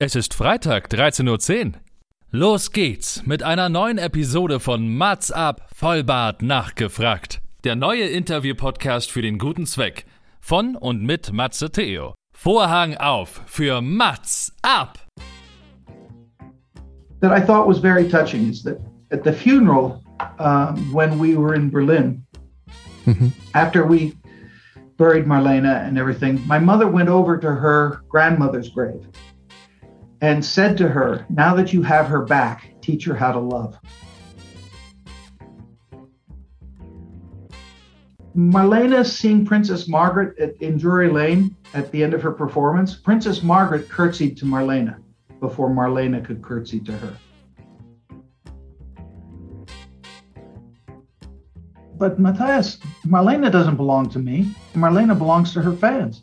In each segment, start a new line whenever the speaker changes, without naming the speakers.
Es ist Freitag, 13.10 Uhr. Los geht's mit einer neuen Episode von Mats ab, Vollbart nachgefragt. Der neue Interview-Podcast für den guten Zweck. Von und mit Matze Theo. Vorhang auf für Mats ab!
That I thought was very touching is that at the funeral, um, when we were in Berlin, after we buried Marlena and everything, my mother went over to her grandmother's grave and said to her, Now that you have her back, teach her how to love. Marlena seeing Princess Margaret at, in Drury Lane at the end of her performance, Princess Margaret curtsied to Marlena before Marlena could curtsy to her. But Matthias, Marlena doesn't belong to me. Marlena belongs to her fans.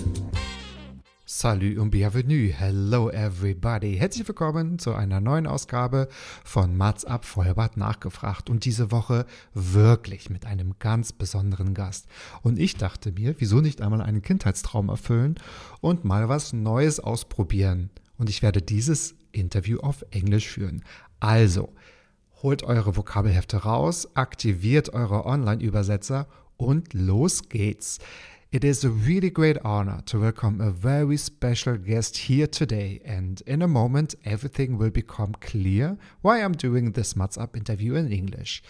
Salut und bienvenue. Hello everybody. Herzlich willkommen zu einer neuen Ausgabe von Mats ab Vollbart nachgefragt und diese Woche wirklich mit einem ganz besonderen Gast. Und ich dachte mir, wieso nicht einmal einen Kindheitstraum erfüllen und mal was Neues ausprobieren. Und ich werde dieses Interview auf Englisch führen. Also, holt eure Vokabelhefte raus, aktiviert eure Online-Übersetzer und los geht's. It is a really great honor to welcome a very special guest here today, and in a moment, everything will become clear why I'm doing this Mats Up interview in English.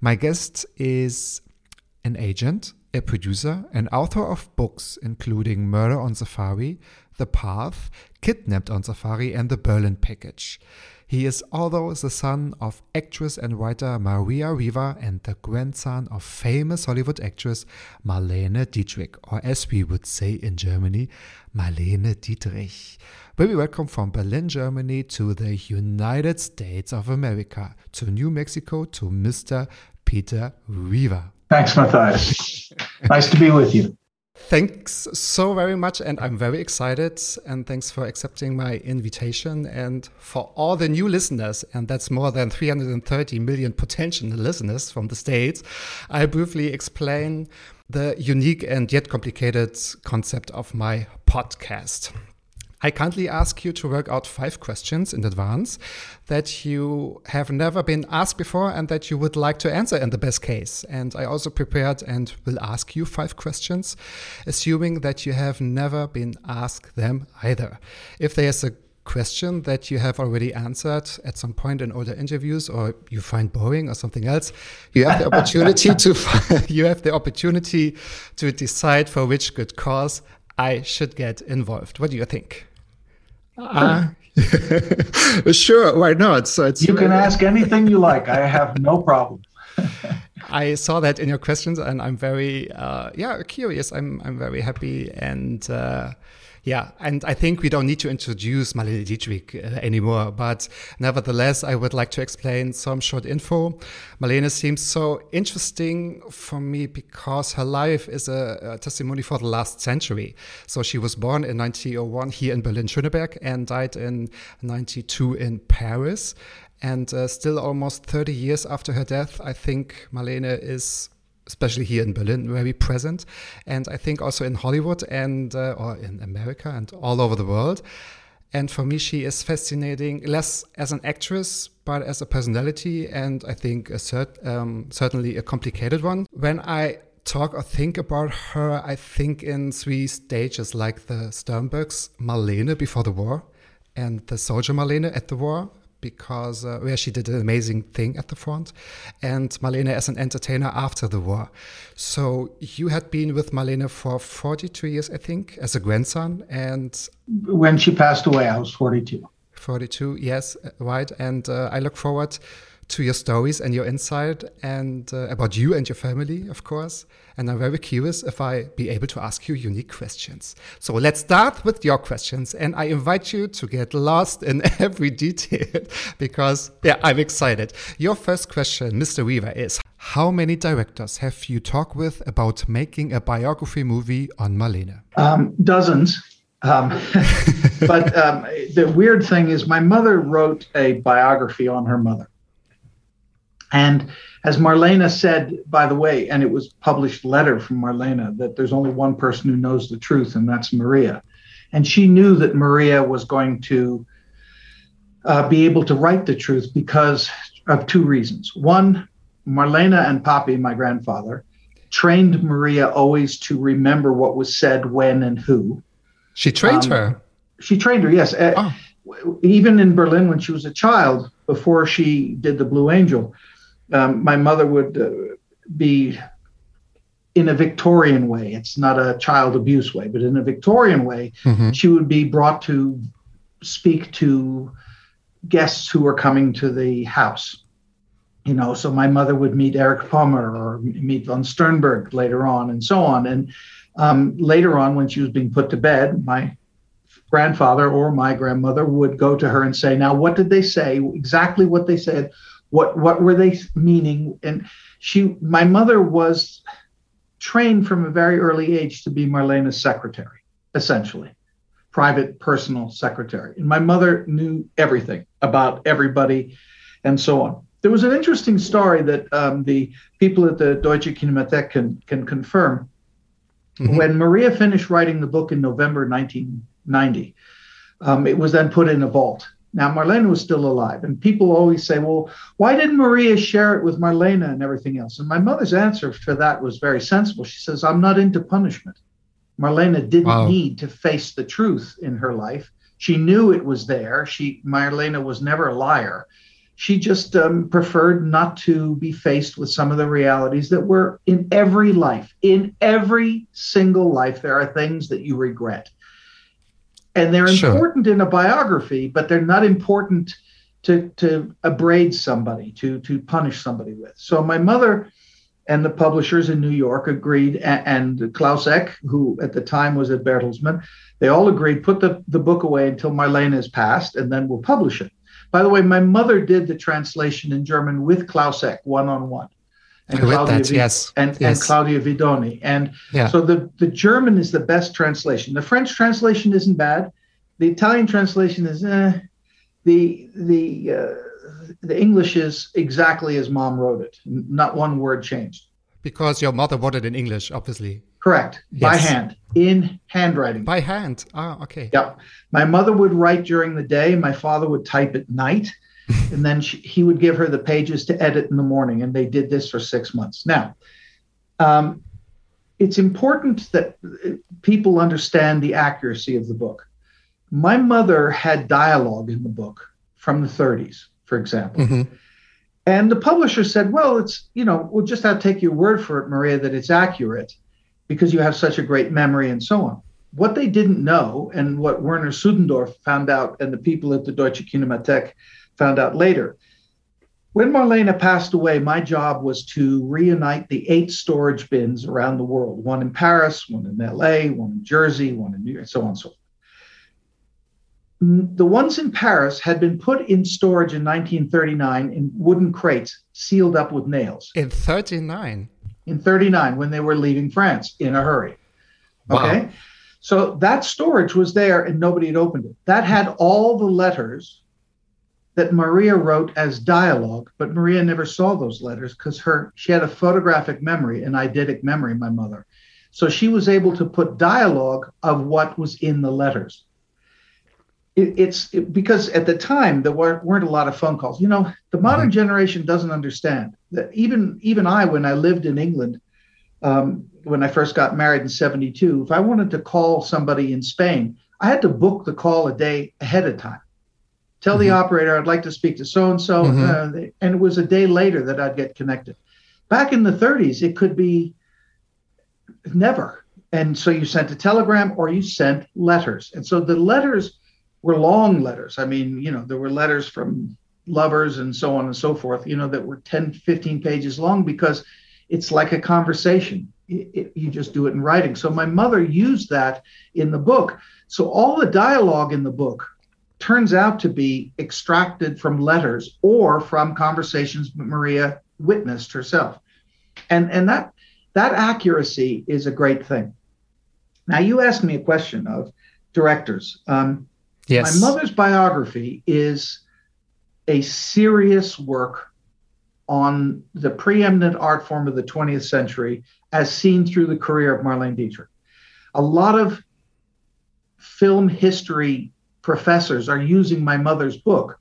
My guest is an agent, a producer, an author of books including Murder on Safari, The Path, Kidnapped on Safari, and The Berlin Package. He is also the son of actress and writer Maria Riva and the grandson of famous Hollywood actress Marlene Dietrich, or as we would say in Germany, Marlene Dietrich. Very welcome from Berlin, Germany to the United States of America, to New Mexico, to Mr. Peter Riva.
Thanks, Matthias. nice to be with you.
Thanks so very much, and I'm very excited. And thanks for accepting my invitation. And for all the new listeners, and that's more than 330 million potential listeners from the States, I'll briefly explain the unique and yet complicated concept of my podcast. I kindly ask you to work out five questions in advance that you have never been asked before and that you would like to answer in the best case. And I also prepared and will ask you five questions, assuming that you have never been asked them either. If there's a question that you have already answered at some point in older interviews or you find boring or something else you have the opportunity to you have the opportunity to decide for which good cause I should get involved. What do you think? Uh, sure, why not? So it's
You can ask anything you like. I have no problem.
I saw that in your questions, and I'm very, uh, yeah, curious. I'm, I'm very happy, and uh, yeah, and I think we don't need to introduce Marlene Dietrich uh, anymore. But nevertheless, I would like to explain some short info. Marlene seems so interesting for me because her life is a, a testimony for the last century. So she was born in 1901 here in Berlin, Schöneberg, and died in 92 in Paris. And uh, still almost 30 years after her death, I think Marlene is, especially here in Berlin, very present. And I think also in Hollywood and, uh, or in America and all over the world. And for me, she is fascinating, less as an actress, but as a personality, and I think a cert- um, certainly a complicated one. When I talk or think about her, I think in three stages, like the Sternberg's Marlene before the war, and the soldier Marlene at the war, because uh, where she did an amazing thing at the front, and Marlene as an entertainer after the war. So you had been with Marlene for 42 years, I think, as a grandson, and
When she passed away, I was 42.
42, yes, right. And uh, I look forward to your stories and your insight and uh, about you and your family, of course. And I'm very curious if I be able to ask you unique questions. So let's start with your questions. And I invite you to get lost in every detail because, yeah, I'm excited. Your first question, Mr. Riva, is how many directors have you talked with about making a biography movie on Marlene?
Um, dozens. Um, but um, the weird thing is, my mother wrote a biography on her mother. And as Marlena said, by the way, and it was published letter from Marlena that there's only one person who knows the truth, and that's Maria. And she knew that Maria was going to uh, be able to write the truth because of two reasons. One, Marlena and Papi, my grandfather, trained Maria always to remember what was said, when, and who.
She trained um, her.
She trained her, yes. Oh. Even in Berlin when she was a child, before she did the Blue Angel, um, my mother would uh, be in a Victorian way. It's not a child abuse way, but in a Victorian way, mm-hmm. she would be brought to speak to guests who were coming to the house you know, so my mother would meet Erich Pommer or meet von Sternberg later on, and so on. And um, later on, when she was being put to bed, my grandfather or my grandmother would go to her and say, "Now, what did they say? Exactly what they said? What what were they meaning?" And she, my mother, was trained from a very early age to be Marlene's secretary, essentially, private personal secretary. And my mother knew everything about everybody, and so on there was an interesting story that um, the people at the Deutsche Kinemathek can, can confirm. Mm-hmm. When Maria finished writing the book in November 1990, um, it was then put in a vault. Now, Marlena was still alive, and people always say, Well, why didn't Maria share it with Marlena and everything else? And my mother's answer for that was very sensible. She says, I'm not into punishment. Marlena didn't wow. need to face the truth in her life. She knew it was there. She Marlene was never a liar she just um, preferred not to be faced with some of the realities that were in every life. In every single life, there are things that you regret. And they're sure. important in a biography, but they're not important to, to abrade somebody, to, to punish somebody with. So my mother and the publishers in New York agreed, and, and Klaus Eck, who at the time was at Bertelsmann, they all agreed, put the, the book away until Marlene is passed, and then we'll publish it. By the way, my mother did the translation in German with Klaus Eck, one on one.
And Claudia, that, yes.
and,
yes.
and Claudia Vidoni. And yeah. so the, the German is the best translation. The French translation isn't bad. The Italian translation is eh. The the uh, the English is exactly as mom wrote it. Not one word changed.
Because your mother wrote it in English, obviously.
Correct. Yes. By hand, in handwriting.
By hand. Ah, okay.
Yep. My mother would write during the day. My father would type at night. And then she, he would give her the pages to edit in the morning. And they did this for six months. Now, um, it's important that people understand the accuracy of the book. My mother had dialogue in the book from the 30s, for example. Mm-hmm. And the publisher said, well, it's, you know, we'll just have to take your word for it, Maria, that it's accurate because you have such a great memory and so on. What they didn't know, and what Werner Sudendorf found out, and the people at the Deutsche Kinemathek found out later, when Marlena passed away, my job was to reunite the eight storage bins around the world one in Paris, one in LA, one in Jersey, one in New York, and so on and so forth. The ones in Paris had been put in storage in 1939 in wooden crates, sealed up with nails.
In 39?
in 39 when they were leaving France in a hurry. Okay. Wow. So that storage was there and nobody had opened it. That had all the letters that Maria wrote as dialogue, but Maria never saw those letters because her she had a photographic memory, an eidetic memory, my mother. So she was able to put dialogue of what was in the letters it, it's it, because at the time there weren't, weren't a lot of phone calls. You know, the modern mm-hmm. generation doesn't understand that even even I, when I lived in England, um, when I first got married in '72, if I wanted to call somebody in Spain, I had to book the call a day ahead of time. Tell mm-hmm. the operator I'd like to speak to so and so, and it was a day later that I'd get connected. Back in the 30s, it could be never. And so you sent a telegram or you sent letters. And so the letters were long letters. I mean, you know, there were letters from lovers and so on and so forth, you know, that were 10, 15 pages long because it's like a conversation. It, it, you just do it in writing. So my mother used that in the book. So all the dialogue in the book turns out to be extracted from letters or from conversations Maria witnessed herself. And, and that, that accuracy is a great thing. Now, you asked me a question of directors. Um,
Yes.
My mother's biography is a serious work on the preeminent art form of the 20th century as seen through the career of Marlene Dietrich. A lot of film history professors are using my mother's book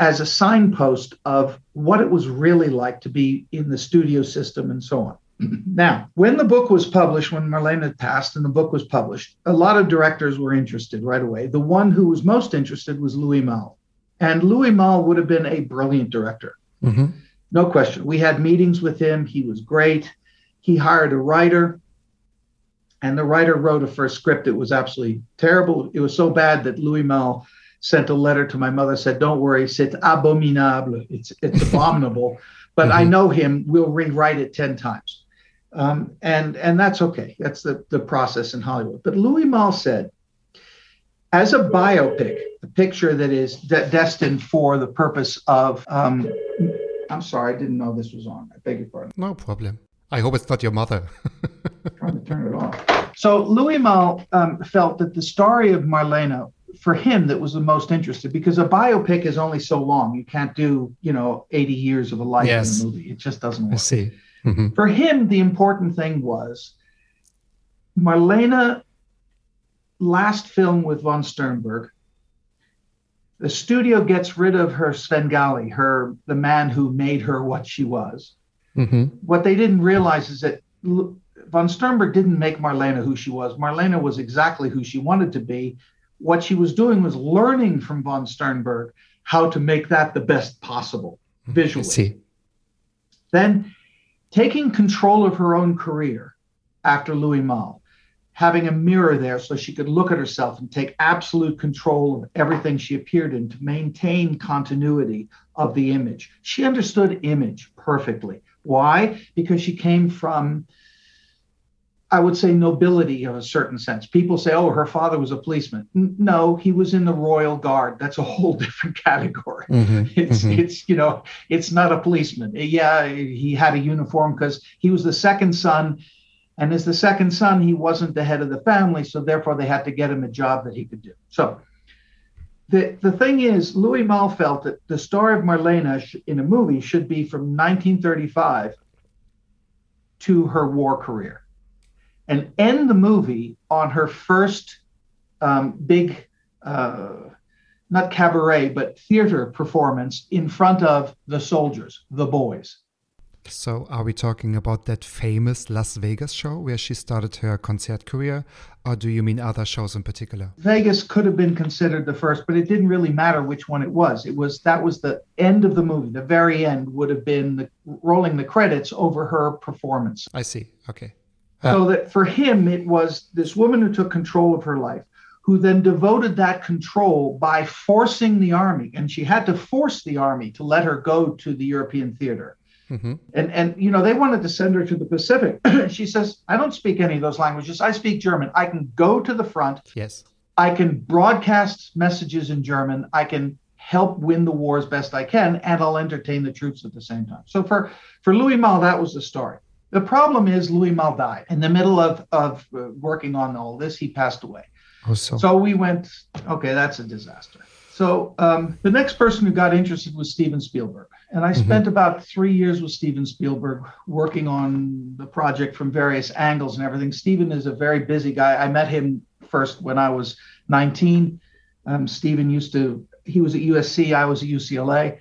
as a signpost of what it was really like to be in the studio system and so on. Now, when the book was published, when Marlena passed and the book was published, a lot of directors were interested right away. The one who was most interested was Louis Malle. And Louis Malle would have been a brilliant director.
Mm-hmm.
No question. We had meetings with him. He was great. He hired a writer, and the writer wrote a first script. It was absolutely terrible. It was so bad that Louis Malle sent a letter to my mother, said, Don't worry, c'est abominable. It's, it's abominable. But mm-hmm. I know him. We'll rewrite it 10 times. Um, and and that's okay. That's the, the process in Hollywood. But Louis Malle said, as a biopic, a picture that is de- destined for the purpose of, um, I'm sorry, I didn't know this was on. I beg your pardon.
No problem. I hope it's not your mother.
trying to turn it off. So Louis Malle um, felt that the story of Marlena for him, that was the most interesting because a biopic is only so long. You can't do, you know, 80 years of a life
yes.
in a movie. It just doesn't work.
I see.
Mm-hmm. For him, the important thing was Marlena last film with von Sternberg. The studio gets rid of her Svengali, her the man who made her what she was.
Mm-hmm.
What they didn't realize is that von Sternberg didn't make Marlena who she was. Marlena was exactly who she wanted to be. What she was doing was learning from von Sternberg how to make that the best possible visually. Then taking control of her own career after Louis Malle, having a mirror there so she could look at herself and take absolute control of everything she appeared in to maintain continuity of the image. She understood image perfectly. Why? Because she came from, I would say, nobility of a certain sense. People say, oh, her father was a policeman. No, he was in the royal guard. That's a whole different category.
Mm-hmm.
It's,
mm-hmm.
it's, you know, it's not a policeman. Yeah, he had a uniform because he was the second son. And as the second son, he wasn't the head of the family. So therefore, they had to get him a job that he could do. So the, the thing is, Louis Malle felt that the story of Marlene in a movie should be from 1935 to her war career and end the movie on her first um, big, uh, not cabaret, but theater performance in front of the soldiers, the boys.
So, are we talking about that famous Las Vegas show where she started her concert career, or do you mean other shows in particular?
Vegas could have been considered the first, but it didn't really matter which one it was. It was that was the end of the movie. The very end would have been the, rolling the credits over her performance.
I see. Okay.
Uh, so that for him, it was this woman who took control of her life, who then devoted that control by forcing the army, and she had to force the army to let her go to the European theater.
Mm-hmm.
And and you know they wanted to send her to the Pacific. she says, "I don't speak any of those languages. I speak German. I can go to the front.
Yes.
I can broadcast messages in German. I can help win the war as best I can, and I'll entertain the troops at the same time." So for for Louis Malle, that was the story. The problem is Louis Malle died in the middle of of uh, working on all this. He passed away.
Oh, so.
So we went, okay, that's a disaster. So um, the next person who got interested was Steven Spielberg. And I spent mm-hmm. about three years with Steven Spielberg working on the project from various angles and everything. Steven is a very busy guy. I met him first when I was 19. Um, Steven used to, he was at USC, I was at UCLA.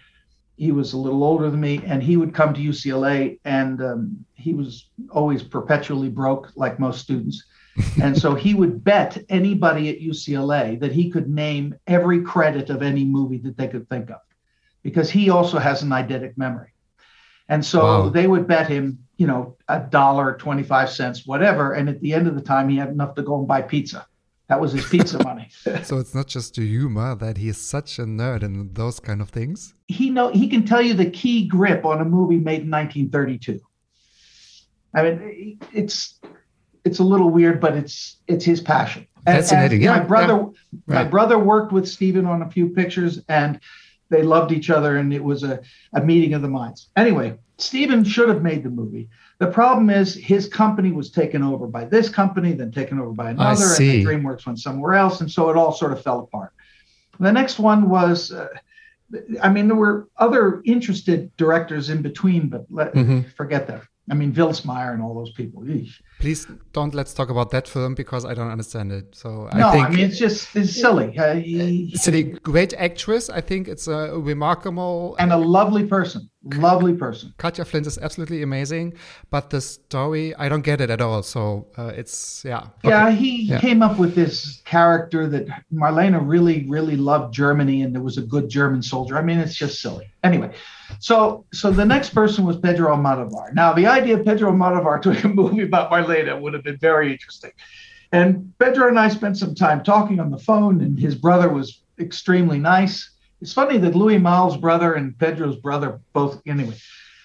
He was a little older than me, and he would come to UCLA, and um, he was always perpetually broke, like most students and so he would bet anybody at UCLA that he could name every credit of any movie that they could think of because he also has an eidetic memory. And so wow. they would bet him, you know, a dollar, 25 cents, whatever. And at the end of the time, he had enough to go and buy pizza. That was his pizza money.
so it's not just the humor that he is such a nerd and those kind of things.
He know he can tell you the key grip on a movie made in 1932. I mean, it's it's a little weird, but it's it's his passion.
Fascinating. yeah,
my brother,
yeah.
my brother worked with Steven on a few pictures, and they loved each other, and it was a, a meeting of the minds. Anyway, Steven should have made the movie. The problem is his company was taken over by this company, then taken over by another, and then DreamWorks went somewhere else, and so it all sort of fell apart. The next one was. Uh, I mean, there were other interested directors in between, but let,
Mhm.
forget that. I mean, Vilsmaier and all those people. Eesh.
Please don't let's talk about that film because I don't understand it. So
no,
I think
I mean, it's just it's silly. Uh,
a great actress. I think it's a remarkable
and a lovely person, lovely person.
Katja Flint is absolutely amazing, but the story I don't get it at all. So uh, it's yeah.
Yeah, he
Yeah.
came up with this character that Marlena really, really loved Germany, and there was a good German soldier. I mean, it's just silly. Anyway, so so the next person was Pedro Almodovar. Now, the idea of Pedro Almodovar doing a movie about Marlena would have been very interesting. And Pedro and I spent some time talking on the phone, and his brother was extremely nice. It's funny that Louis Malle's brother and Pedro's brother both, anyway.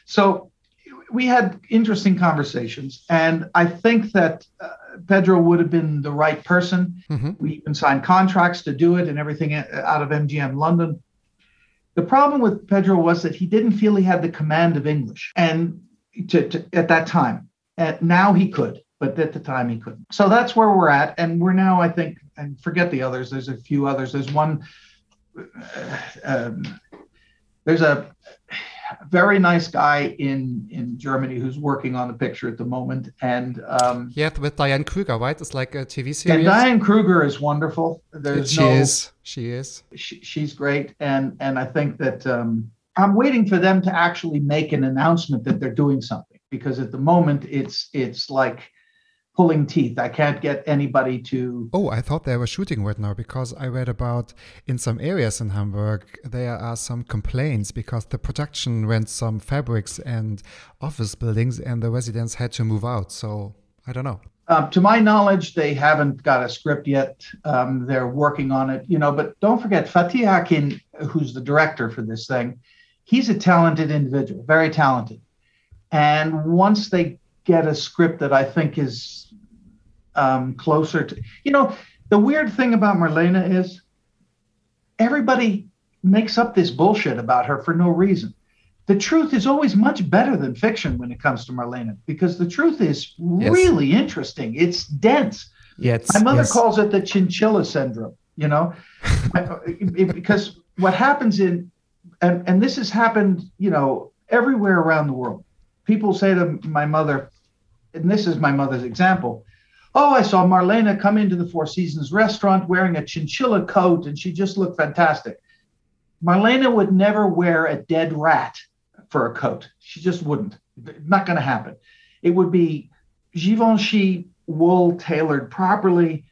So we had interesting conversations, and I think that uh, Pedro would have been the right person.
Mhm.
We even signed contracts to do it and everything uh, out of MGM London. The problem with Pedro was that he didn't feel he had the command of English, and to, to, at that time, and now he could, but at the time he couldn't. So that's where we're at, and we're now, I think, and forget the others. There's a few others. There's one. Um, there's a very nice guy in in Germany who's working on the picture at the moment, and um,
Yeah, with Diane Kruger, right? It's like a TV series. and.
Diane Kruger is wonderful. There's
she
no,
is. She is.
she, she's great, and and I think that um, I'm waiting for them to actually make an announcement that they're doing something because at the moment it's it's like pulling teeth. I can't get anybody to.
Oh, I thought they were shooting right now because I read about in some areas in Hamburg there are some complaints because the production rent some fabrics and office buildings and the residents had to move out. So I don't know.
Um, to my knowledge, they haven't got a script yet. Um, they're working on it, you know. But don't forget, Fatih Akin, who's the director for this thing, he's a talented individual, very talented. And once they get a script that I think is um, closer to, you know, the weird thing about Marlena is everybody makes up this bullshit about her for no reason. The truth is always much better than fiction when it comes to Marlena because the truth is
Yes.
really interesting. It's dense.
Yes.
My mother
yes.
calls it the chinchilla syndrome, you know, because what happens in, and, and this has happened, you know, everywhere around the world. People say to my mother, and this is my mother's example. Oh, I saw Marlena come into the Four Seasons restaurant wearing a chinchilla coat and she just looked fantastic. Marlena would never wear a dead rat for a coat. She just wouldn't. Not going to happen. It would be Givenchy wool tailored properly.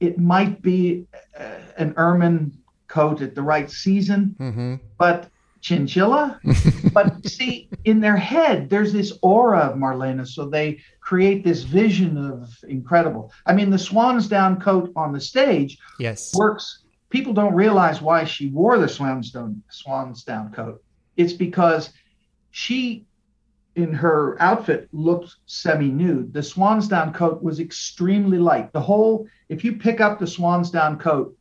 It might be uh, an ermine coat at the right season,
Mhm.
but chinchilla. but see, in their head, there's this aura of Marlena, so they create this vision of incredible. I mean, the swan's down coat on the stage
Yes.
works. People don't realize why she wore the swan's down, swan's down coat. It's because she, in her outfit, looked semi nude. The swan's down coat was extremely light. The whole, if you pick up the swan's down coat,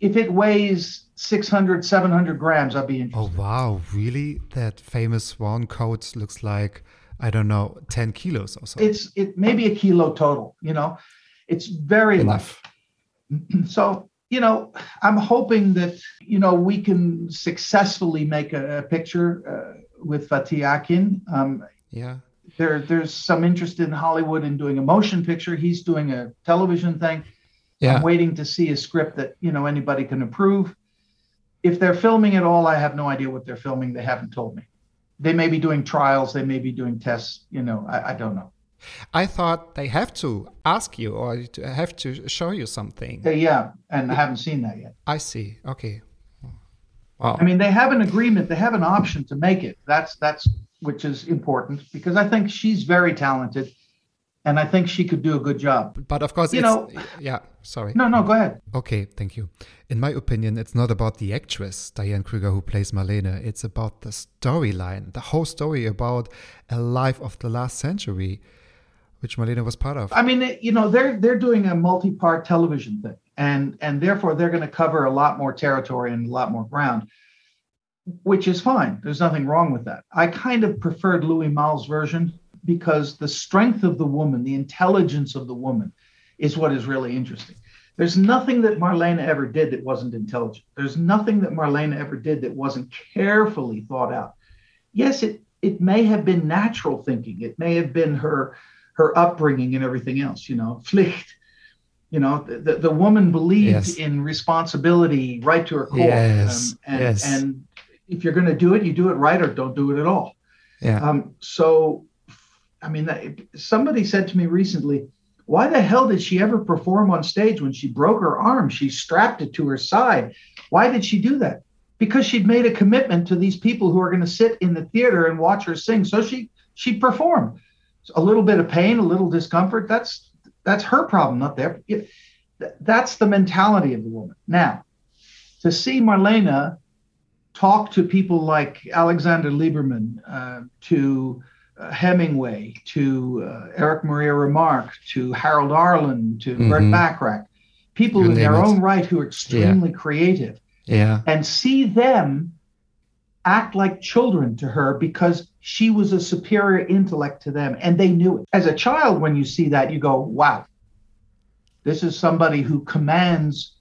if it weighs 600, 700 grams, I'd be interested Oh
wow, really? That famous swan coat looks like I don't know, ten kilos or so.
It's it maybe a kilo total. You know, it's very light.
enough.
so you know i'm hoping that you know we can successfully make a, a picture uh, with fatih akin um,
Yeah.
there, there's some interest in hollywood in doing a motion picture he's doing a television thing
Yeah.
i'm waiting to see a script that you know anybody can approve if they're filming at all i have no idea what they're filming they haven't told me they may be doing trials they may be doing tests you know i, I don't know
I thought they have to ask you or have to show you something.
Yeah and i haven't seen that yet
I see. Okay. Wow.
I mean, they have an agreement. They have an option to make it. That's that's which is important because I think she's very talented, and I think she could do a good job.
But of course,
You
it's,
know-
yeah. Sorry.
No, no, go ahead.
Okay, thank you. In my opinion, it's not about the actress Diane Kruger who plays Marlene. It's about the storyline, the whole story about a life of the last century, which Marlene was part of.
I mean, you know, they're they're doing a multi-part television thing, and and therefore they're going to cover a lot more territory and a lot more ground, which is fine. There's nothing wrong with that. I kind of preferred Louis Malle's version because the strength of the woman, the intelligence of the woman, is what is really interesting. There's nothing that Marlena ever did that wasn't intelligent. There's nothing that Marlena ever did that wasn't carefully thought out. Yes, it it may have been natural thinking. It may have been her her upbringing and everything else. You know, Pflicht. You know, the, the, woman believed
Yes.
in responsibility right to her core.
Yes,
Um, and,
yes.
and if you're going to do it, you do it right or don't do it at all.
yeah.
Um, so, I mean, that, somebody said to me recently, why the hell did she ever perform on stage when she broke her arm? She strapped it to her side. Why did she do that? Because she'd made a commitment to these people who are going to sit in the theater and watch her sing. So she she performed. A little bit of pain, a little discomfort. That's that's her problem, not their. That's the mentality of the woman. Now, to see Marlena talk to people like Alexander Liberman, uh, to uh, Hemingway, to uh, Erich Maria Remarque, to Harold Arlen, to Burt
Mhm.
Bacharach, people in their own right who are extremely creative,
yeah.
and see them act like children to her because she was a superior intellect to them and they knew it. As a child, when you see that, you go, wow, this is somebody who commands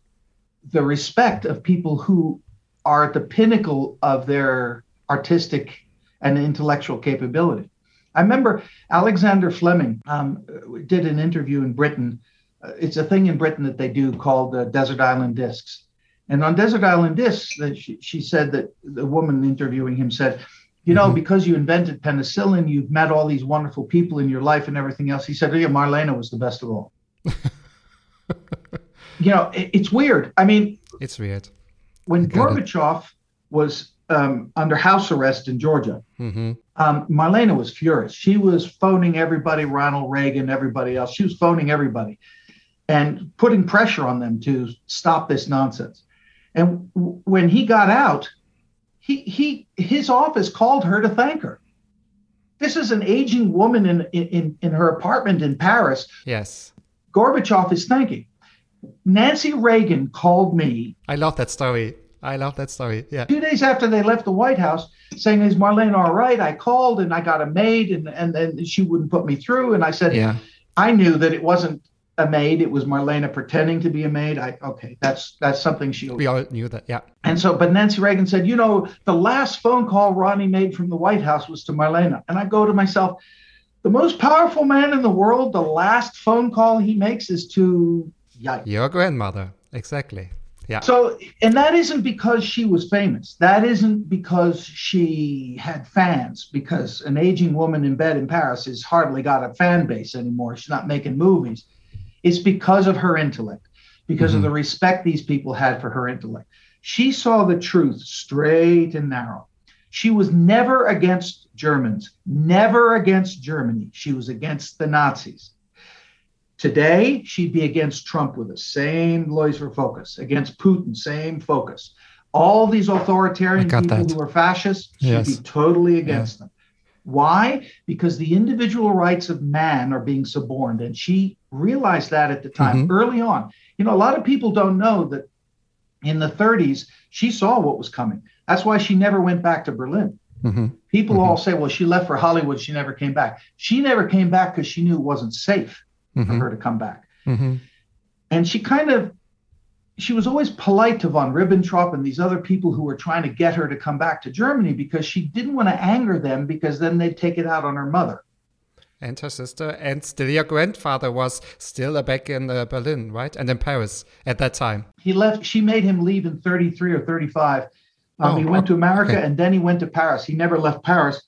the respect of people who are at the pinnacle of their artistic and intellectual capability. I remember Alexander Fleming um, did an interview in Britain. Uh, it's a thing in Britain that they do called uh, Desert Island Discs. And on Desert Island Discs, she, she said that the woman interviewing him said, you know,
Mhm.
because you invented penicillin, you've met all these wonderful people in your life and everything else. He said, oh, yeah, Marlena was the best of all. you know, it, it's weird. I mean,
It's weird.
when
it.
Gorbachev was um, under house arrest in Georgia,
hmm
um, Marlena was furious. She was phoning everybody, Ronald Reagan, everybody else. She was phoning everybody and putting pressure on them to stop this nonsense. And w- when he got out, he he his office called her to thank her. This is an aging woman in in in her apartment in Paris.
Yes.
Gorbachev is thanking. Nancy Reagan called me
I love that story. I love that story. Yeah.
two days after they left the White House, saying, "Is Marlene all right?" I called and I got a maid, and and then she wouldn't put me through. And I said,
Yeah.
I knew that it wasn't a maid; it was Marlena pretending to be a maid. I okay, that's that's something she.
We all knew that. Yeah.
And so, but Nancy Reagan said, you know, the last phone call Ronnie made from the White House was to Marlena, and I go to myself, the most powerful man in the world, the last phone call he makes is to yikes.
Your grandmother. Exactly. Yeah.
So, and that isn't because she was famous. That isn't because she had fans, because an aging woman in bed in Paris has hardly got a fan base anymore. She's not making movies. It's because of her intellect, because of
Mhm.
the respect these people had for her intellect. She saw the truth straight and narrow. She was never against Germans, never against Germany. She was against the Nazis. Today, she'd be against Trump with the same laser focus, against Putin, same focus. All these authoritarian people
that.
who are fascists, she'd
Yes.
be totally against them. Why? Because the individual rights of man are being suborned. And she realized that at the time,
Mhm.
early on. You know, a lot of people don't know that in the 30s, she saw what was coming. That's why she never went back to Berlin.
hmm
People
Mhm.
all say, well, she left for Hollywood, she never came back. She never came back because she knew it wasn't safe for
hmm
her to come back.
hmm
And she kind of, she was always polite to von Ribbentrop and these other people who were trying to get her to come back to Germany because she didn't want to anger them because then they'd take it out on her mother.
And her sister, and still your grandfather was still back in uh, Berlin, right? And in Paris at that time.
He left, she made him leave in 33 or 35. Um,
Oh,
he went to America and then he went to Paris. He never left Paris.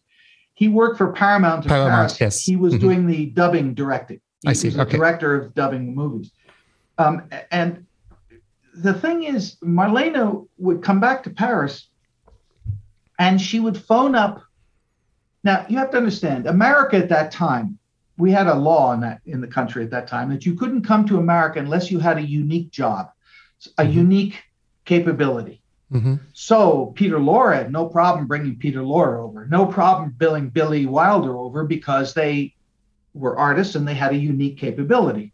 He worked for Paramount in
Paramount,
Paris.
yes.
He was
Mhm.
doing the dubbing directing. He
I see, okay.
director of dubbing movies. Um, and the thing is, Marlena would come back to Paris and she would phone up. Now, you have to understand, America at that time we had a law in that in the country at that time that you couldn't come to America unless you had a unique job, a
Mhm.
unique capability.
hmm
So Peter Lorre had no problem bringing Peter Lorre over, no problem billing Billy Wilder over because they were artists and they had a unique capability.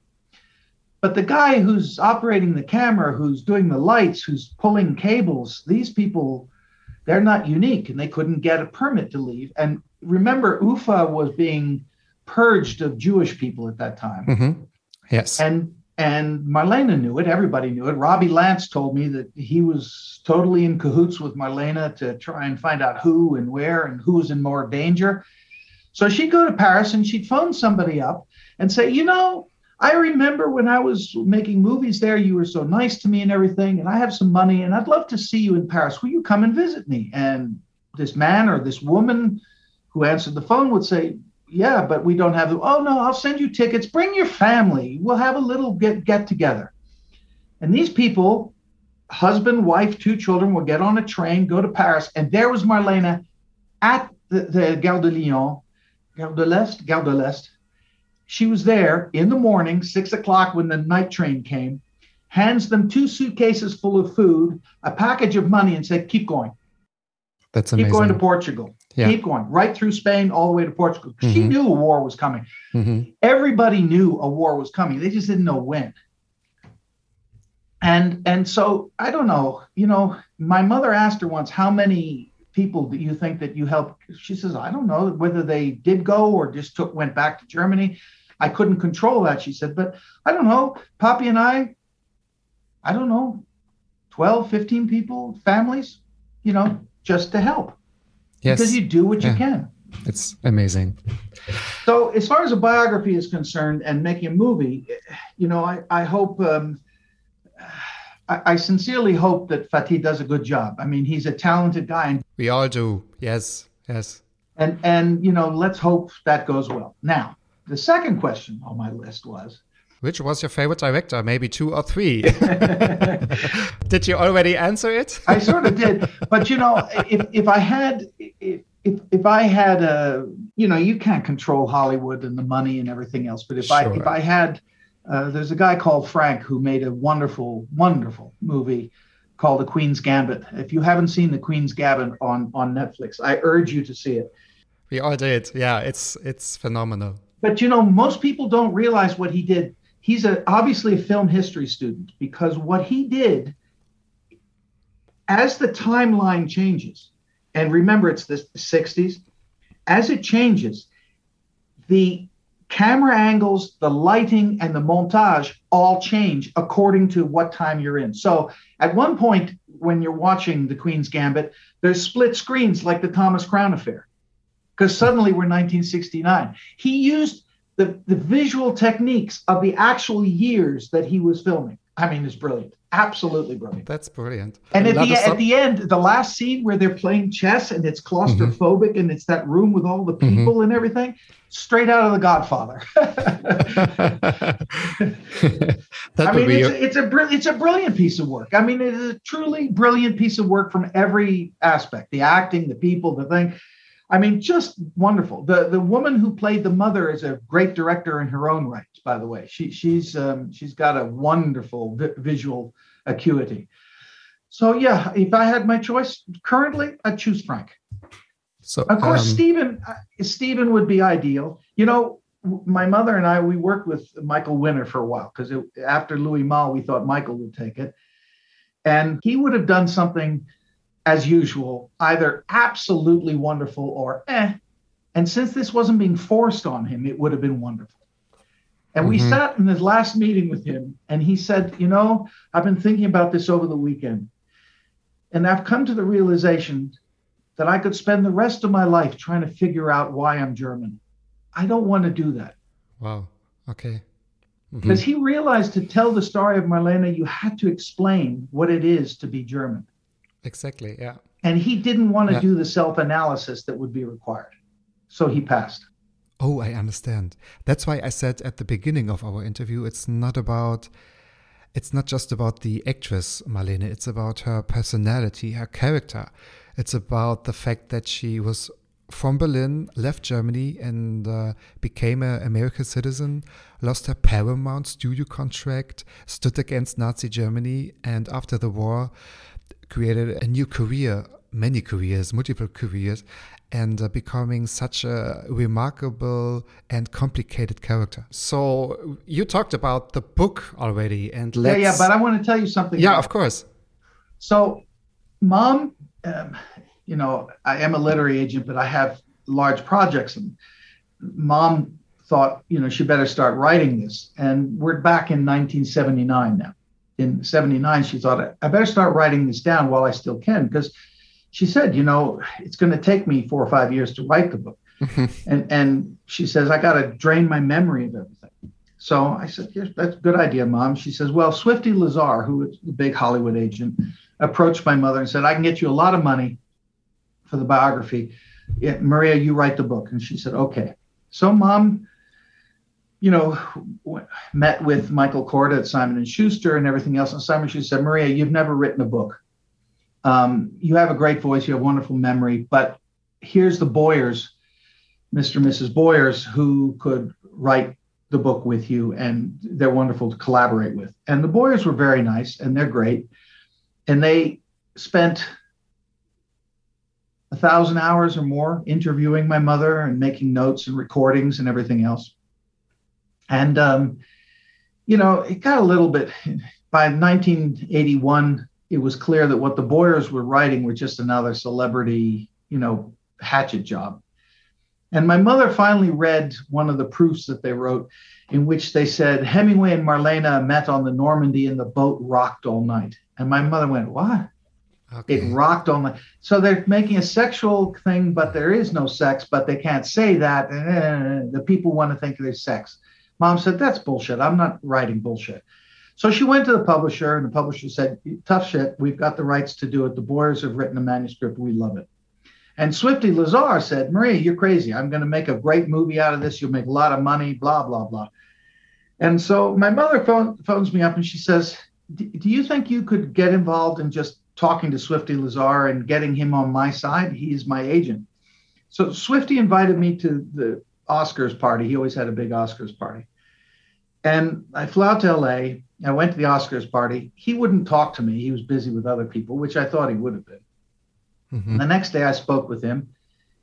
But the guy who's operating the camera, who's doing the lights, who's pulling cables, these people, they're not unique and they couldn't get a permit to leave. And remember, UFA was being purged of Jewish people at that time
hmm Yes.
and and Marlena knew it. Everybody knew it. Robbie Lance told me that he was totally in cahoots with Marlena to try and find out who and where and who's in more danger. So she'd go to Paris and she'd phone somebody up and say, you know, I remember when I was making movies there, you were so nice to me and everything, and I have some money and I'd love to see you in Paris. Will you come and visit me? And this man or this woman who answered the phone would say, yeah, but we don't have the. Oh no, I'll send you tickets. Bring your family. We'll have a little get get together. And these people, husband, wife, two children, will get on a train, go to Paris, and there was Marlena at the, the Gare de Lyon, Gare de l'Est, Gare de l'Est. She was there in the morning, six o'clock when the night train came, hands them two suitcases full of food, a package of money, and said, "Keep going."
That's amazing.
Keep going to Portugal.
Yeah.
Keep going right through Spain, all the way to Portugal. She
Mhm.
knew a war was coming.
hmm
Everybody knew a war was coming. They just didn't know when. And and so I don't know. You know, my mother asked her once, "How many people do you think that you helped?" She says, "I don't know whether they did go or just took went back to Germany. I couldn't control that." She said, "But I don't know. Papi and I, I don't know, 12, 15 people, families, you know, just to help
Yes.
because you do what
Yeah.
you can."
it's amazing.
So, as far as a biography is concerned and making a movie, you know, I, I hope, um, I, I sincerely hope that Fatih does a good job. I mean, he's a talented guy, and,
We all do. Yes. Yes.
and, and, you know, let's hope that goes well. Now, the second question on my list was
Which was your favorite director? Maybe two or three. Did you already answer it?
I sort of did, but you know, if, if I had, if, if, if I had a, you know, you can't control Hollywood and the money and everything else, but if I, if I had, uh, there's a guy called Frank who made a wonderful, wonderful movie called The Queen's Gambit. If you haven't seen The Queen's Gambit on, on Netflix, I urge you to see it.
We all did. Yeah, it's it's phenomenal.
But you know, most people don't realize what he did. He's a obviously a film history student because what he did as the timeline changes, and remember it's the 60s, as it changes, the camera angles, the lighting, and the montage all change according to what time you're in. So at one point, when you're watching The Queen's Gambit, there's split screens like the Thomas Crown Affair because suddenly we're 1969. He used the, the visual techniques of the actual years that he was filming. I mean, it's brilliant. Absolutely brilliant.
That's brilliant.
And at the, at the end, the last scene where they're playing chess and it's claustrophobic and it's that room with all the people and everything, straight out of The Godfather. I mean, it's,
a-
it's a brill- it's a brilliant piece of work. I mean, it is a truly brilliant piece of work from every aspect: the acting, the people, the thing. I mean, just wonderful. The the woman who played the mother is a great director in her own right. By the way, she she's um, she's got a wonderful vi- visual acuity. So yeah, if I had my choice currently, I'd choose Frank.
so,
Of course,
um,
Steven uh, Steven would be ideal. You know, w- my mother and I we worked with Michael Winner for a while because after Louis Malle, we thought Michael would take it, and he would have done something as usual, either absolutely wonderful or eh. And since this wasn't being forced on him, it would have been wonderful. And we
Mhm.
sat in his last meeting with him, and he said, You know, I've been thinking about this over the weekend. And I've come to the realization that I could spend the rest of my life trying to figure out why I'm German. I don't want to do that.
wow. Okay.
Because he realized to tell the story of Marlena, you had to explain what it is to be German.
Exactly. Yeah.
And he didn't want to
Yeah.
do the self analysis that would be required. So he passed.
Oh, I understand. That's why I said at the beginning of our interview, it's not about, it's not just about the actress Marlene. It's about her personality, her character. It's about the fact that she was from Berlin, left Germany, and uh, became an American citizen, lost her Paramount studio contract, stood against Nazi Germany, and after the war, created a new career, many careers, multiple careers, and uh, becoming such a remarkable and complicated character. So you talked about the book already, and
yeah, yeah, but I want to tell you something.
Yeah, of course.
So, mom, um, you know, I am a literary agent, but I have large projects, and mom thought, you know, she better start writing this, and we're back in 1979 now. In 79, she thought, I better start writing this down while I still can, because she said, you know, it's going to take me four or five years to write the book. Mm-hmm. and and she says, I got to drain my memory of everything. So I said, yes, that's a good idea, mom. She says, well, Swifty Lazar, who is the big Hollywood agent, approached my mother and said, I can get you a lot of money for the biography. Yeah, Maria, you write the book. And she said, okay. So mom, you know, met with Michael Korda at Simon and Schuster and everything else. And Simon Schuster said, Maria, you've never written a book. Um, you have a great voice, you have wonderful memory, but here's the Boyers, Mr. and Mrs. Boyers, who could write the book with you, and they're wonderful to collaborate with. And the Boyers were very nice, and they're great. And they spent a thousand hours or more interviewing my mother and making notes and recordings and everything else. And, um, you know, it got a little bit by 1981 it was clear that what the Boyers were writing were just another celebrity, you know, hatchet job. And my mother finally read one of the proofs that they wrote, in which they said Hemingway and Marlena met on the Normandy and the boat rocked all night. And my mother went, What? Okay. It rocked all night. So they're making a sexual thing, but there is no sex, but they can't say that. The people want to think there's sex. Mom said, That's bullshit. I'm not writing bullshit. So she went to the publisher, and the publisher said, Tough shit. We've got the rights to do it. The Boyers have written a manuscript. We love it. And Swifty Lazar said, Marie, you're crazy. I'm going to make a great movie out of this. You'll make a lot of money, blah, blah, blah. And so my mother phone, phones me up and she says, Do you think you could get involved in just talking to Swifty Lazar and getting him on my side? He's my agent. So Swifty invited me to the Oscars party. He always had a big Oscars party. And I flew out to LA I went to the Oscars party. He wouldn't talk to me. He was busy with other people, which I thought he would have been. Mm-hmm. The next day I spoke with him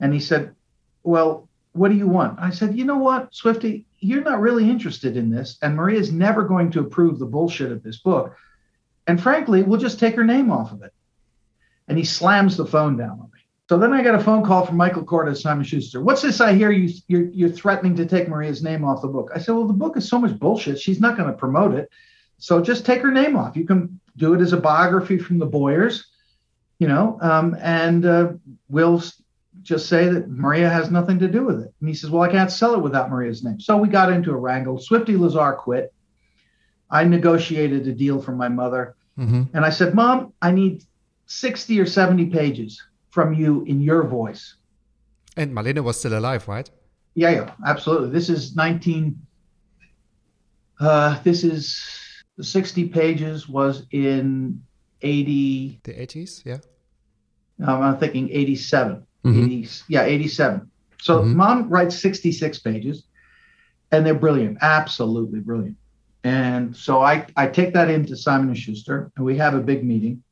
and he said, Well, what do you want? I said, You know what, Swifty, you're not really interested in this. And Maria's never going to approve the bullshit of this book. And frankly, we'll just take her name off of it. And he slams the phone down on me. So then I got a phone call from Michael Korda, Simon Schuster. What's this I hear you you're, you're threatening to take Maria's name off the book? I said, Well, the book is so much bullshit. She's not going to promote it. So just take her name off. You can do it as a biography from the Boyers, you know, um, and uh, we'll just say that Maria has nothing to do with it. And he says, Well, I can't sell it without Maria's name. So we got into a wrangle. Swifty Lazar quit. I negotiated a deal from my mother. Mm-hmm. And I said, Mom, I need 60 or 70 pages from you in your voice.
And Marlene was still alive, right?
Yeah, yeah, absolutely. This is 19. Uh, this is the 60 pages was in 80.
The 80s, yeah.
Um, I'm thinking 87. Mm-hmm. 80, yeah, 87. So mm-hmm. mom writes 66 pages and they're brilliant, absolutely brilliant. And so I, I take that into Simon and Schuster and we have a big meeting.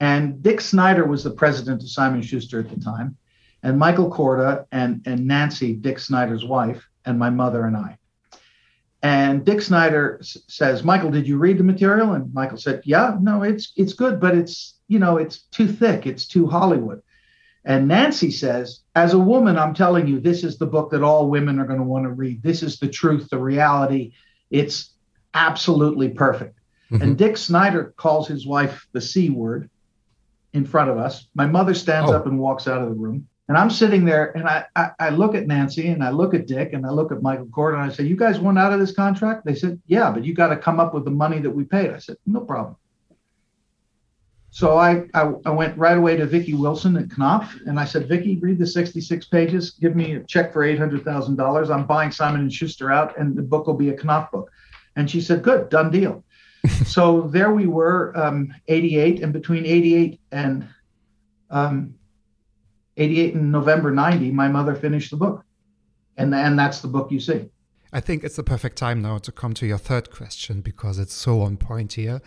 And Dick Snyder was the president of Simon Schuster at the time, and Michael Korda and, and Nancy, Dick Snyder's wife, and my mother and I. And Dick Snyder s- says, "Michael, did you read the material?" And Michael said, "Yeah, no, it's it's good, but it's you know it's too thick, it's too Hollywood." And Nancy says, "As a woman, I'm telling you, this is the book that all women are going to want to read. This is the truth, the reality. It's absolutely perfect." Mm-hmm. And Dick Snyder calls his wife the C word in front of us. My mother stands oh. up and walks out of the room. And I'm sitting there and I, I, I, look at Nancy and I look at Dick and I look at Michael Gordon and I say, You guys want out of this contract? They said, Yeah, but you got to come up with the money that we paid. I said, No problem. So I, I, I went right away to Vicky Wilson at Knopf and I said, Vicki, read the 66 pages, give me a check for $800,000. I'm buying Simon and Schuster out and the book will be a Knopf book. And she said, Good, done deal. So there we were, um, 88. And between 88 and um, 88 and November 90, my mother finished the book. And, and that's the book you see.
I think it's the perfect time now to come to your third question because it's so on point here.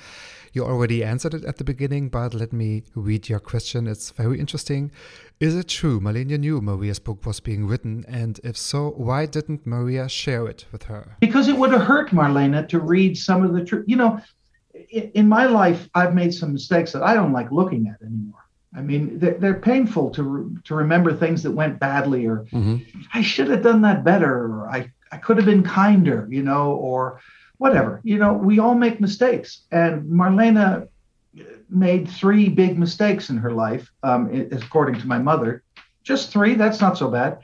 You already answered it at the beginning, but let me read your question. It's very interesting. Is it true Marlene knew Maria's book was being written? And if so, why didn't Maria share it with her?
Because it would have hurt Marlena to read some of the truth. You know, in, in my life, I've made some mistakes that I don't like looking at anymore. I mean, they're, they're painful to to remember things that went badly, or mm-hmm. I should have done that better, or I I could have been kinder, you know, or whatever. You know, we all make mistakes. And Marlena made three big mistakes in her life, um, according to my mother. Just three, that's not so bad.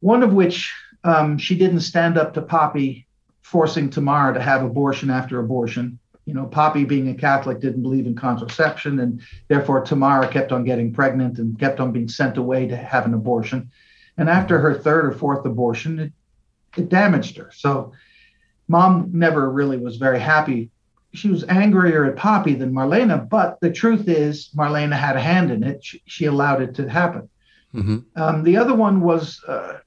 One of which um, she didn't stand up to Papi forcing Tamara to have abortion after abortion. You know, Papi, being a Catholic, didn't believe in contraception, and therefore Tamara kept on getting pregnant and kept on being sent away to have an abortion. And after her third or fourth abortion, it it damaged her. So mom never really was very happy. She was angrier at Papi than Marlena, but the truth is Marlena had a hand in it. She, she allowed it to happen. Mm-hmm. Um, the other one was uh,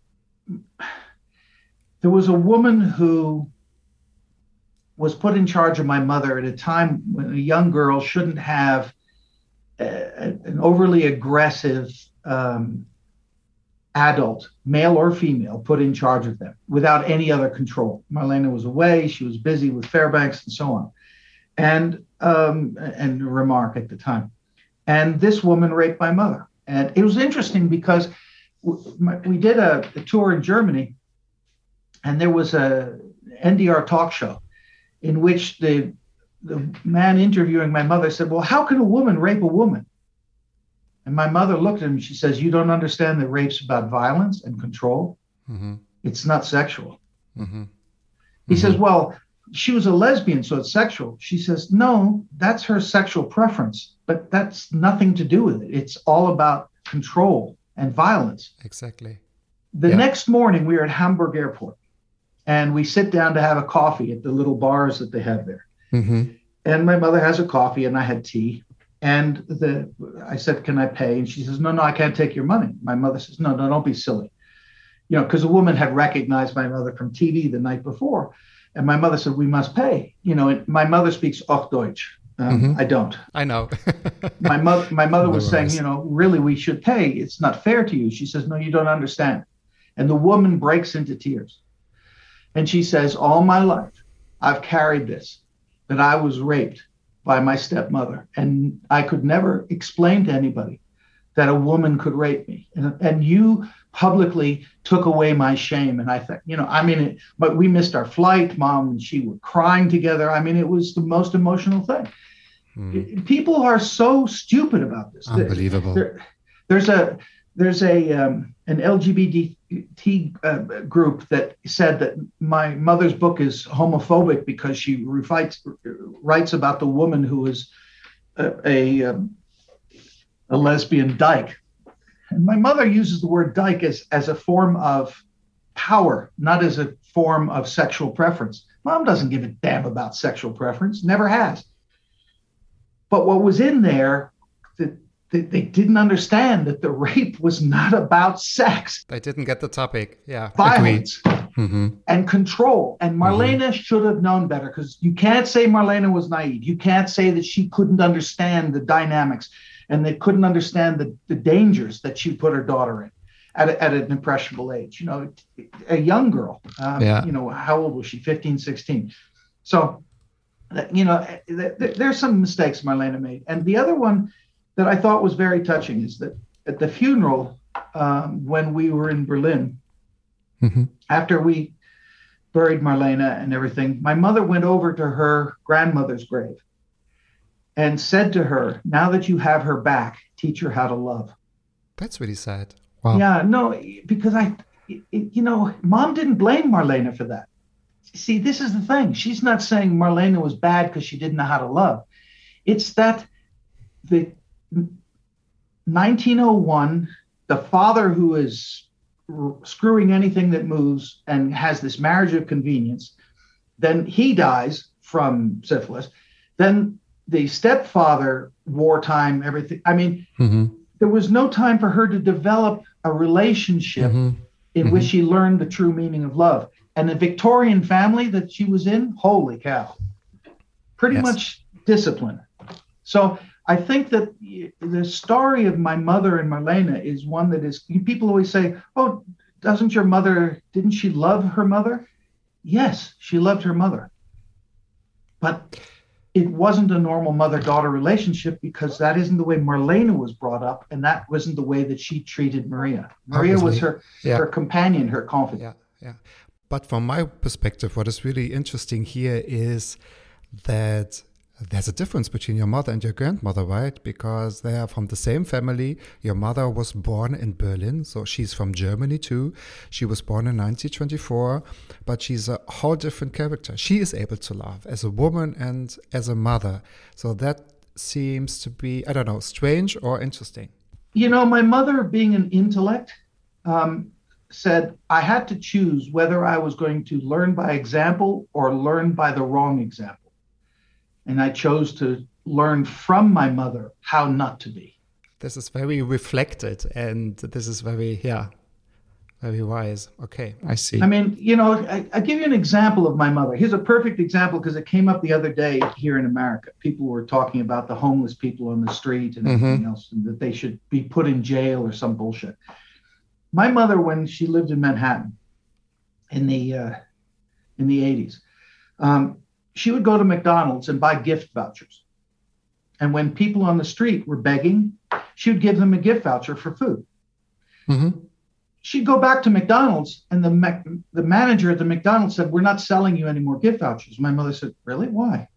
there was a woman who was put in charge of my mother at a time when a young girl shouldn't have a, an overly aggressive um, adult, male or female, put in charge of them without any other control. Marlena was away; she was busy with Fairbanks and so on, and um, and Remarque at the time. And this woman raped my mother, and it was interesting because we did a, a tour in Germany, and there was a NDR talk show in which the the man interviewing my mother said, "Well, how can a woman rape a woman?" And my mother looked at him. She says, "You don't understand that rape's about violence and control. Mm-hmm. It's not sexual." Mm-hmm. He mm-hmm. says, "Well, she was a lesbian, so it's sexual." She says, "No, that's her sexual preference, but that's nothing to do with it. It's all about control and violence."
Exactly.
The yeah. next morning, we were at Hamburg Airport, and we sit down to have a coffee at the little bars that they have there. Mm-hmm. And my mother has a coffee, and I had tea. And the I said, "Can I pay?" And she says, "No, no, I can't take your money." My mother says, "No, no, don't be silly." You know, because a woman had recognized my mother from TV the night before, and my mother said, "We must pay." You know, my mother speaks Hochdeutsch. Um, mm-hmm. I don't.
I know.
my mother, my mother was saying, you know, really, we should pay. It's not fair to you. She says, no, you don't understand. And the woman breaks into tears, and she says, all my life, I've carried this, that I was raped, by my stepmother. And I could never explain to anybody that a woman could rape me. And, and you publicly took away my shame. And I thought, you know, I mean, it, but we missed our flight. Mom and she were crying together. I mean, it was the most emotional thing. Hmm. People are so stupid about this.
Unbelievable.
There, there's a there's a um, an LGBT uh, group that said that my mother's book is homophobic because she writes writes about the woman who is a a, um, a lesbian dyke, and my mother uses the word dyke as as a form of power, not as a form of sexual preference. Mom doesn't give a damn about sexual preference, never has. But what was in there they, they didn't understand that the rape was not about sex.
They didn't get the topic. Yeah.
Violence mm-hmm. and control. And mm-hmm. Marlena mm-hmm. should have known better because you can't say Marlena was naive. You can't say that she couldn't understand the dynamics and they couldn't understand the, the dangers that she put her daughter in at, a, at an impressionable age. You know, a young girl, um, yeah. you know, how old was she? 15, 16. So, you know, there's some mistakes Marlena made. And the other one, that I thought was very touching is that at the funeral, um, when we were in Berlin, mm-hmm. after we buried Marlena and everything, my mother went over to her grandmother's grave and said to her, Now that you have her back, teach her how to love.
That's really sad.
Wow. Yeah, no, because I, you know, mom didn't blame Marlena for that. See, this is the thing. She's not saying Marlena was bad because she didn't know how to love. It's that the 1901, the father who is screwing anything that moves and has this marriage of convenience, then he dies from syphilis. Then the stepfather, wartime, everything. I mean, mm-hmm. there was no time for her to develop a relationship
Mhm.
in which she learned the true meaning of love. And the Victorian family that she was in, holy cow, pretty
Yes.
much discipline. So I think that the story of my mother and Marlena is one that is, people always say, oh, doesn't your mother, didn't she love her mother? Yes, she loved her mother. But it wasn't a normal mother daughter relationship because that isn't the way Marlena was brought up, and that wasn't the way that she treated Maria. Maria was her
Yeah.
her companion, her confidant.
Yeah, yeah. But from my perspective, what is really interesting here is that there's a difference between your mother and your grandmother, right? Because they are from the same family. Your mother was born in Berlin, so she's from Germany too. She was born in 1924, but she's a whole different character. She is able to love as a woman and as a mother. So that seems to be, I don't know, strange or interesting.
You know, my mother, being an intellect, um, said I had to choose whether I was going to learn by example or learn by the wrong example. And I chose to learn from my mother how not to be.
This is very reflected and this is very, yeah, very wise. Okay, I see.
I mean, you know, I, I give you an example of my mother. Here's a perfect example because it came up the other day here in America. People were talking about the homeless people on the street and everything else, and that they should be put in jail or some bullshit. My mother, when she lived in Manhattan in the uh, in the 80s, um, she would go to McDonald's and buy gift vouchers. And when people on the street were begging, she would give them a gift voucher for food
Mhm.
she'd go back to McDonald's, and the Mac- the manager at the McDonald's said, "We're not selling you any more gift vouchers." My mother said, "Really? Why?"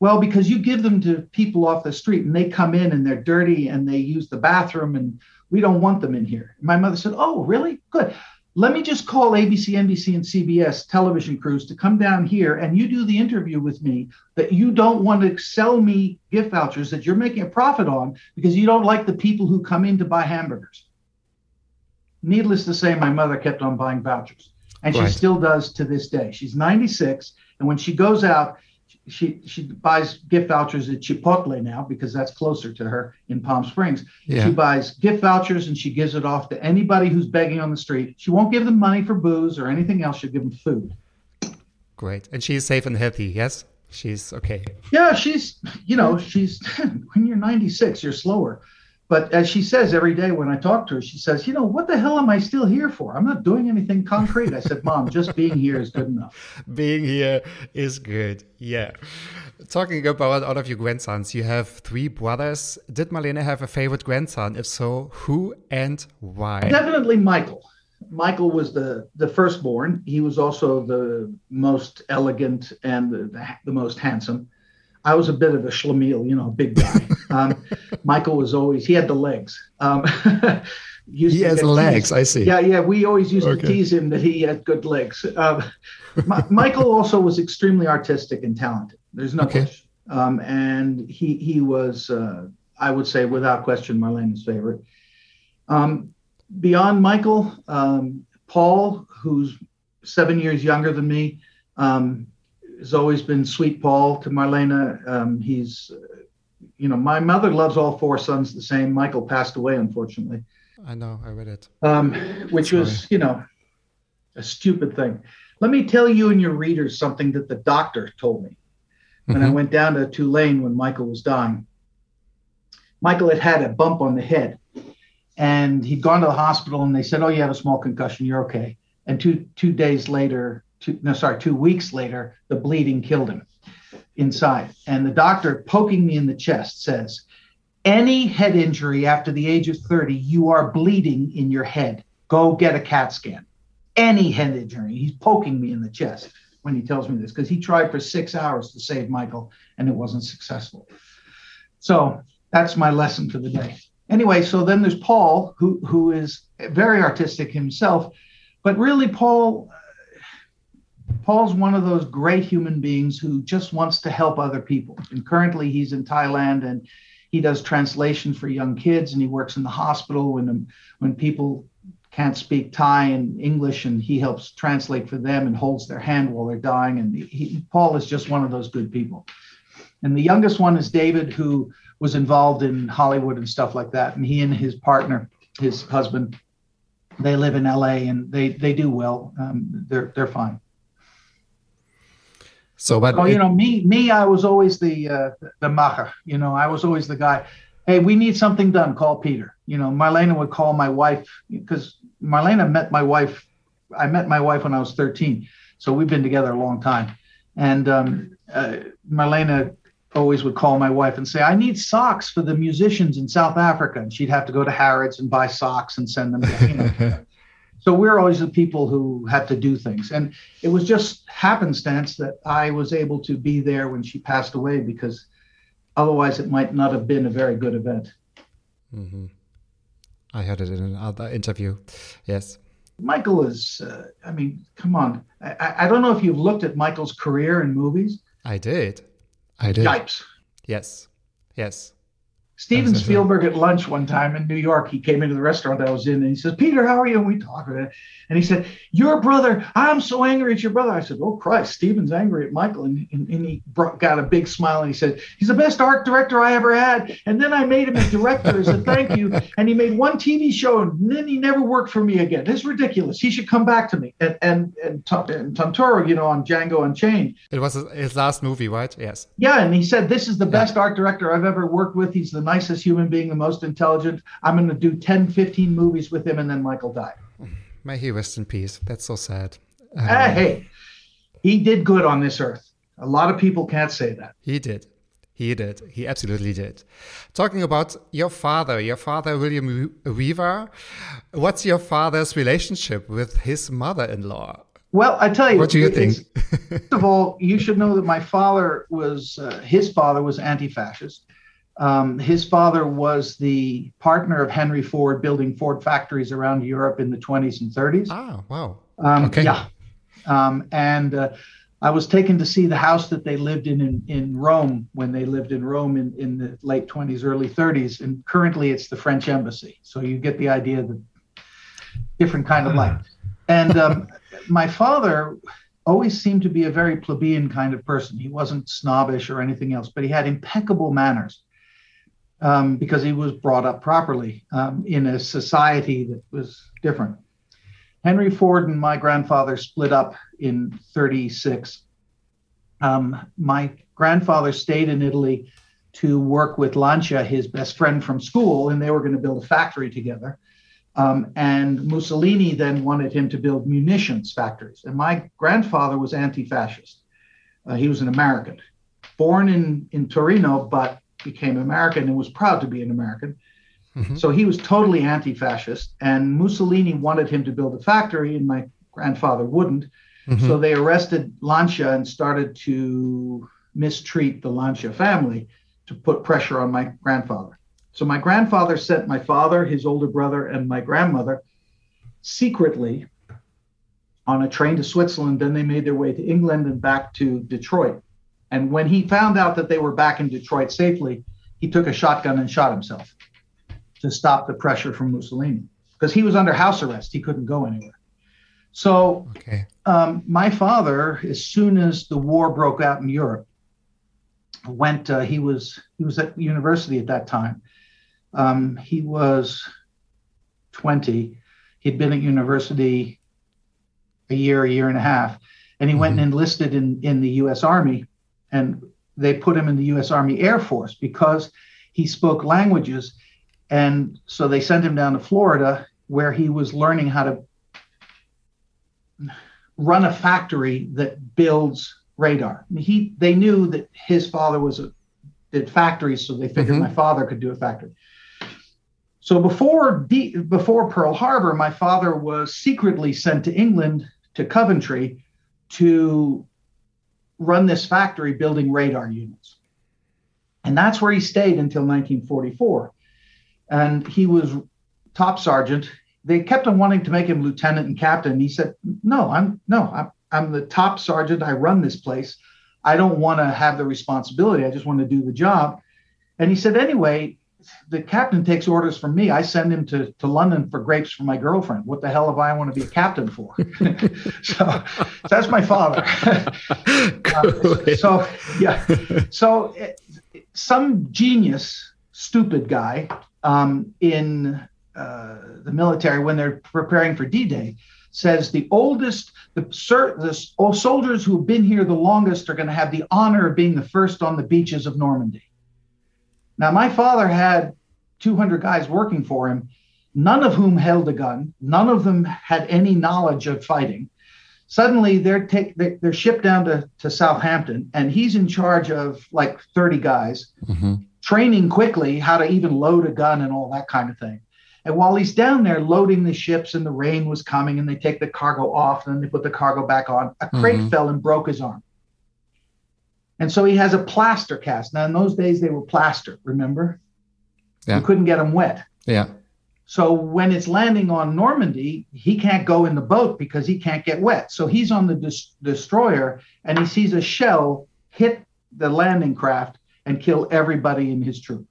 Well, because you give them to people off the street, and they come in and they're dirty and they use the bathroom, and we don't want them in here. My mother said, "Oh, really? Good. Let me just call ABC, NBC, and CBS television crews to come down here, and you do the interview with me that you don't want to sell me gift vouchers that you're making a profit on because you don't like the people who come in to buy hamburgers." needless to say, my mother kept on buying vouchers, and she still does to this day. She's 96, and when she goes out, she she buys gift vouchers at Chipotle now because that's closer to her in Palm Springs.
Yeah.
She buys gift vouchers and she gives it off to anybody who's begging on the street. She won't give them money for booze or anything else. She'll give them food.
Great. And she's safe and healthy, yes? She's okay.
Yeah, she's, you know, she's, when you're 96, you're slower. But as she says every day when I talk to her, she says, you know, what the hell am I still here for? I'm not doing anything concrete. I said, Mom, just being here is good enough.
Being here is good. Yeah. Talking about all of your grandsons, you have three brothers. Did Marlene have a favorite grandson? If so, who and why?
Definitely Michael. Michael was the, the firstborn. He was also the most elegant and the, the, the most handsome. I was a bit of a schlemiel, you know, a big guy. Um, Michael was always, he had the legs. Um,
He has legs,
teased.
I see.
Yeah, yeah. We always used
Okay.
to tease him that he had good legs. Um, Mi- Michael also was extremely artistic and talented. There's no
Okay.
question. Um, and he he was, uh, I would say, without question, Marlene's favorite. Um, beyond Michael, um, Paul, who's seven years younger than me, um, has always been sweet Paul to Marlena. Um, he's, uh, you know, my mother loves all four sons the same. Michael passed away, unfortunately
I know, I read it.
um, which was, you know, a stupid thing. Let me tell you and your readers something that the doctor told me when I
Mhm.
went down to Tulane when Michael was dying. Michael had had a bump on the head, and he'd gone to the hospital, and they said, "Oh, you have a small concussion. You're okay." And two two days later, two no, sorry, two weeks later, the bleeding killed him inside. And the doctor, poking me in the chest, says, any head injury after the age of 30, you are bleeding in your head. Go get a CAT scan. Any head injury. He's poking me in the chest when he tells me this because he tried for six hours to save Michael and it wasn't successful. So that's my lesson for the day. Anyway, so then there's Paul, who who is very artistic himself, but really Paul Paul's one of those great human beings who just wants to help other people. And currently he's in Thailand and he does translation for young kids and he works in the hospital when when people can't speak Thai and English and he helps translate for them and holds their hand while they're dying and he, Paul is just one of those good people. And the youngest one is David, who was involved in Hollywood and stuff like that. And he and his partner, his husband, they live in LA and they they do well. Um, they're they're fine.
So, but
Oh, you know, me, me, I was always the uh, the macher. You know, I was always the guy. Hey, we need something done. Call Peter. You know, Marlena would call my wife because Marlena met my wife. I met my wife when I was 13, so we've been together a long time. And um, uh, Marlena always would call my wife and say, "I need socks for the musicians in South Africa," and she'd have to go to Harrods and buy socks and send them. You know. So we're always the people who had to do things. And it was just happenstance that I was able to be there when she passed away because otherwise it might not have been a very good event.
Mm-hmm. I heard it in another interview. Yes.
Michael is, uh, I mean, come on. I, I- don't know if you've looked at Michael's career in movies.
I did. I did.
Yipes.
Yes. Yes.
Steven
That's.
Spielberg at lunch one time in New York, he came into the restaurant that I was in and he says, Peter, how are you? And we talked about it. And he said, Your brother, I'm so angry at your brother. I said, Oh, Christ, Steven's angry at Michael. And, and, and he brought, got a big smile and he said, He's the best art director I ever had. And then I made him a director as a thank you. And he made one TV show and then he never worked for me again. It's ridiculous. He should come back to me. And and and, Tom- and Tarantino, you know, on Django Unchained,
It was his last movie, right? Yes.
yeah, and he said, This is the best art director I've ever worked with. He's the nicest human being, the most intelligent. I'm going to do 10, 15 movies with him. And then Michael died.
May he rest in peace. That's so sad. Um,
Ah, hey, he did good on this earth. A lot of people can't say that.
He did. He did. He absolutely did. Talking about your father, your father, William Riva, what's your father's relationship with his mother in law?
Well, I tell you,
What do you think?
First of all, you should know that my father was, uh, his father was anti fascist. Um, his father was the partner of Henry Ford building Ford factories around Europe in the 20s and 30s.
Ah, wow.
Um,
Okay.
Yeah. Um, and uh, I was taken to see the house that they lived in, in in Rome when they lived in Rome in, in the late 20s, early 30s. And currently it's the French embassy. So you get the idea that different kind of life. And um, my father always seemed to be a very plebeian kind of person. He wasn't snobbish or anything else, but he had impeccable manners um, because he was brought up properly um, in a society that was different. Henry Ford and my grandfather split up in 36. Um, my grandfather stayed in Italy to work with Lancia, his best friend from school, and they were going to build a factory together. Um, and Mussolini then wanted him to build munitions factories. And my grandfather was anti fascist. Uh, he was an American, born in, in Torino, but became American and was proud to be an American. Mm-hmm. So he was totally anti fascist. And Mussolini wanted him to build a factory, and my grandfather wouldn't. Mm-hmm. So they arrested Lancia and started to mistreat the Lancia family to put pressure on my grandfather. So my grandfather sent my father, his older brother, and my grandmother secretly on a train to Switzerland. Then they made their way to England and back to Detroit. And when he found out that they were back in Detroit safely, he took a shotgun and shot himself to stop the pressure from Mussolini because he was under house arrest. He couldn't go anywhere. So
Okay.
um, my father, as soon as the war broke out in Europe, went. Uh, he was he was at university at that time. Um, he was twenty. He'd been at university a year, a year and a half, and he went and enlisted in in the U.S. Army, and they put him in the U.S. Army Air Force because he spoke languages, and so they sent him down to Florida where he was learning how to run a factory that builds radar. He they knew that his father was a did factories, so they figured
Mhm.
my father could do a factory. So before D, before Pearl Harbor, my father was secretly sent to England to Coventry to run this factory building radar units. And that's where he stayed until 1944. And he was top sergeant. They kept on wanting to make him lieutenant and captain. He said, "No, I'm no, I'm I'm the top sergeant. I run this place. I don't want to have the responsibility. I just want to do the job." And he said, "Anyway, the captain takes orders from me. I send him to, to London for grapes for my girlfriend. What the hell have I want to be a captain for? so, so that's my father. uh, so yeah, so it, some genius, stupid guy um, in uh, the military when they're preparing for D-Day says the oldest, the, the all soldiers who have been here the longest are going to have the honor of being the first on the beaches of Normandy. Now, my father had 200 guys working for him, none of whom held a gun, none of them had any knowledge of fighting. Suddenly, they're take they're shipped down to, to Southampton, and he's in charge of like 30 guys, mm-hmm. training quickly how to even load a gun and all that kind of thing. And while he's down there loading the ships and the rain was coming and they take the cargo off and then they put the cargo back on, a crate mm-hmm. fell and broke his arm. And so he has a plaster cast. Now, in those days, they were plaster, remember? Yeah. You couldn't get them wet.
Yeah.
So when it's landing on Normandy, he can't go in the boat because he can't get wet. So he's on the des- destroyer and he sees a shell hit the landing craft and kill everybody in his troop.